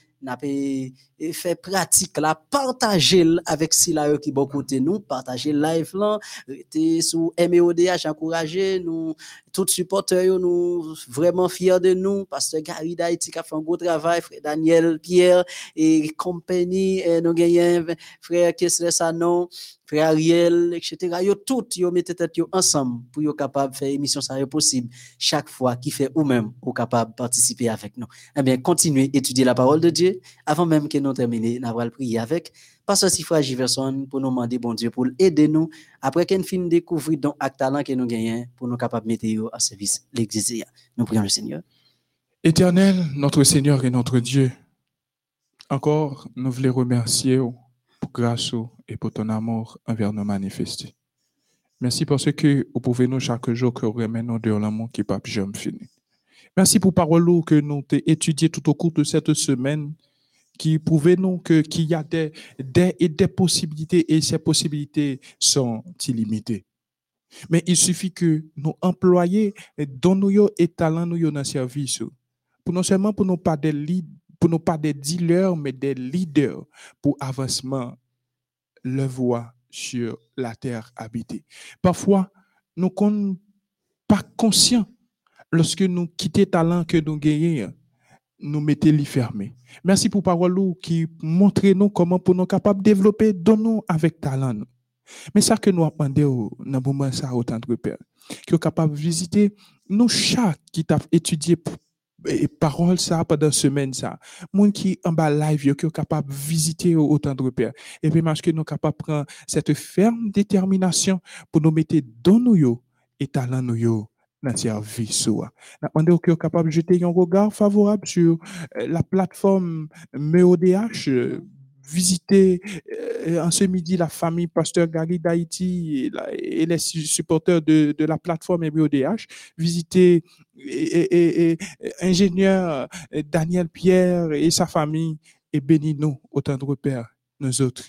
n'a fait pratique la partager avec Sila qui bon côté nous partager live là était sous MEODH encourager nous tous supporters nous vraiment fiers de nous pasteur Gary d'Haïti qui a fait un gros travail frère Daniel Pierre et compagnie nous gagnons frère Kessler Sanon frère Ariel etc. yo tout yo mettez tête yo ensemble pour yo capable faire émission ça possible chaque fois qui fait ou même ou capable participer avec nous eh bien continuez étudier la parole de Dieu avant même que nous terminions nous allons prier avec Pasteur Sifra Giverson pour nous demander bon Dieu pour aider nous après qu'on fin découvrir donc acte talent que nous gagnons pour nous capables de mettre à service l'église. Nous prions le Seigneur.
Éternel, notre Seigneur et notre Dieu, encore nous voulons remercier pour grâce et pour ton amour envers nous manifester. Merci parce que vous pouvez nous chaque jour que nous de l'amour qui pas jamais fini. Merci pour parole que nous avons étudié tout au cours de cette semaine qui prouvent nous qu'il y a des, des, des possibilités et ces possibilités sont illimitées. Mais il suffit que nous employions dans nos et talents dans le service. Non seulement pour nous pas des pour nous pas des dealers, mais des leaders pour avancement le voie sur la terre habitée. Parfois, nous ne sommes pas conscients lorsque nous quittons talent que nous gagnons nous mettez les fermés. Merci pour parole qui montre nous comment pour nous capables de développer dans nous avec talent. Mais ça que nous apprenons dans le moment ça autant de père, qui est capable de visiter nous chaque qui t'a étudié et parole ça pendant semaine ça monde qui en bas live qui est capable visiter autant de repères et puis parce que nous capable prendre cette ferme détermination pour nous mettre dans nous et talent nous dans service. On est capable de jeter un regard favorable sur euh, la plateforme MEODH, visiter euh, en ce midi la famille Pasteur Gary d'Haïti et, les su- supporters de, de la plateforme MBODH. Visiter et, ingénieur euh, Daniel Pierre et sa famille et bénis-nous autant de repères, nous autres,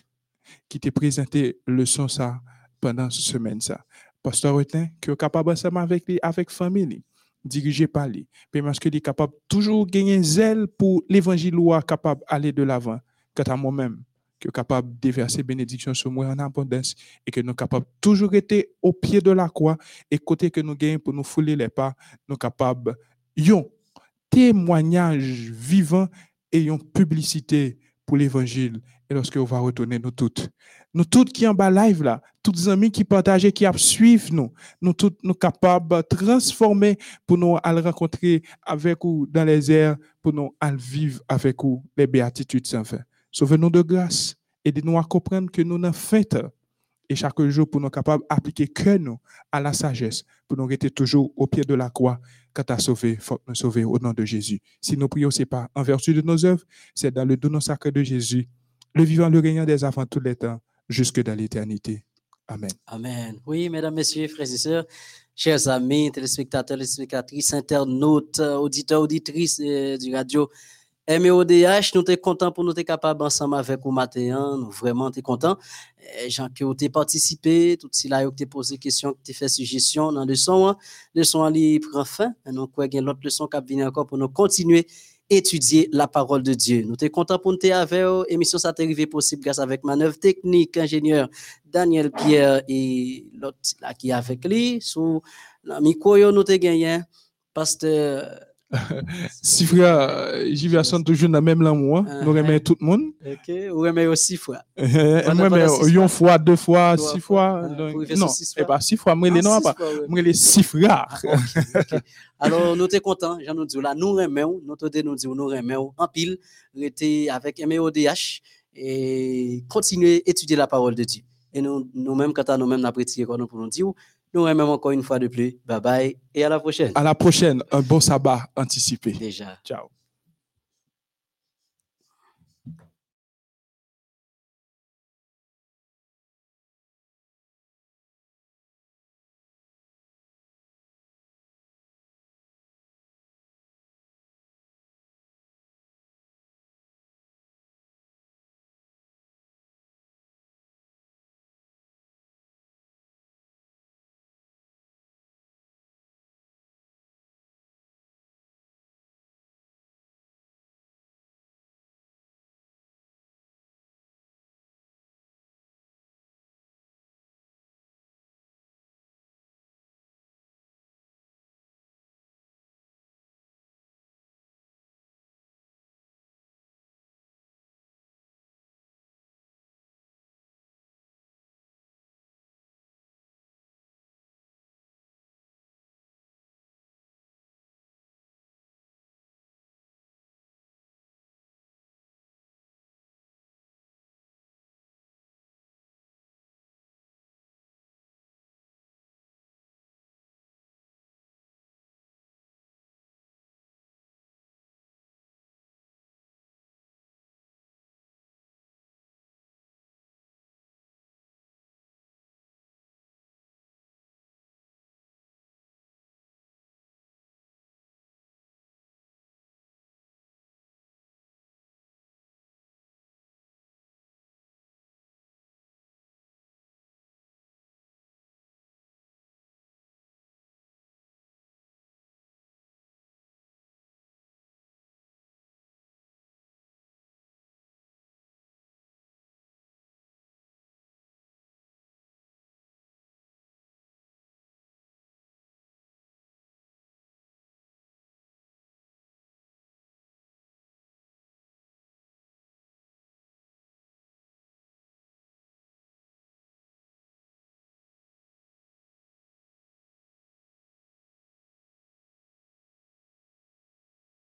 qui t'ai présenté le son ça pendant cette semaine ça. Pasteur Retin, qui est capable ensemble avec lui, avec famille, dirigé par lui. Parce qu'il est capable toujours gagner zèle pour l'évangile ou capable d'aller de l'avant. Quant à moi-même, qui est capable de déverser bénédiction sur moi en abondance et que nous sommes capables toujours été au pied de la croix et côté que nous gagnons pour nous fouler les pas, nous sommes capables, yon témoignage vivant et une publicité pour l'évangile. Et lorsque on va retourner, nous toutes, nous toutes qui en bas live là, toutes les amis qui partagent, qui suivent nous, nous nous capables de transformer pour nous aller rencontrer avec vous dans les airs, pour nous aller vivre avec vous les béatitudes sans fin. Sauvez-nous de grâce, aidez-nous à comprendre que nous n'en fait et chaque jour pour nous capables d'appliquer que nous à la sagesse, pour nous rester toujours au pied de la croix. Quand à sauver, faut nous sauver au nom de Jésus. Si nous prions, c'est pas en vertu de nos œuvres, c'est dans le don sacré de Jésus, le vivant, le régnant des avant tous les temps, jusque dans l'éternité. Amen.
Amen. Oui, mesdames, messieurs, frères et sœurs, chers amis, téléspectateurs, téléspectatrices, internautes, euh, auditeurs, auditrices euh, du radio MEODH, nous sommes contents pour nous être capables ensemble avec vous matin. Nous vraiment contents. Euh, Jean qui ont participé, tout si qui ont posé question, qui ont fait suggestion dans le son. hein. Le son prend fin. Et nous quoi qu'il y a l'autre leçon qui venir encore pour nous continuer étudier la parole de Dieu. Nous sommes contents pour nous avec vous. Émission ça arrivé possible grâce avec manœuvre technique, ingénieur Daniel Pierre et l'autre là qui est avec lui. Sous la micro, nous avons gagné. Pasteur,
Si frère, j'y vais son toujours dans même l'amour, nous remercions
ah.
tout le monde.
ok, ou remet aussi fois. [LAUGHS]
Mais
six
une
fois.
deux fois, six
fois.
non,
six
et
fois.
pas six fois. Moi, les
Ah,
non,
six
pas.
ouais.
Moi, les six frères.
Ah. Alors, nous sommes contents, j'en nous dis là, nous remettons, nous te nous disons, nous remettons en pile, rester avec MEODH et continuer à étudier la parole de Dieu. Et nous, nous-mêmes, quand à nous-mêmes, nous nous pour nous dire, nous remettons encore une fois de plus. Bye bye et à la prochaine.
À la prochaine, un bon sabbat anticipé.
Déjà.
Ciao.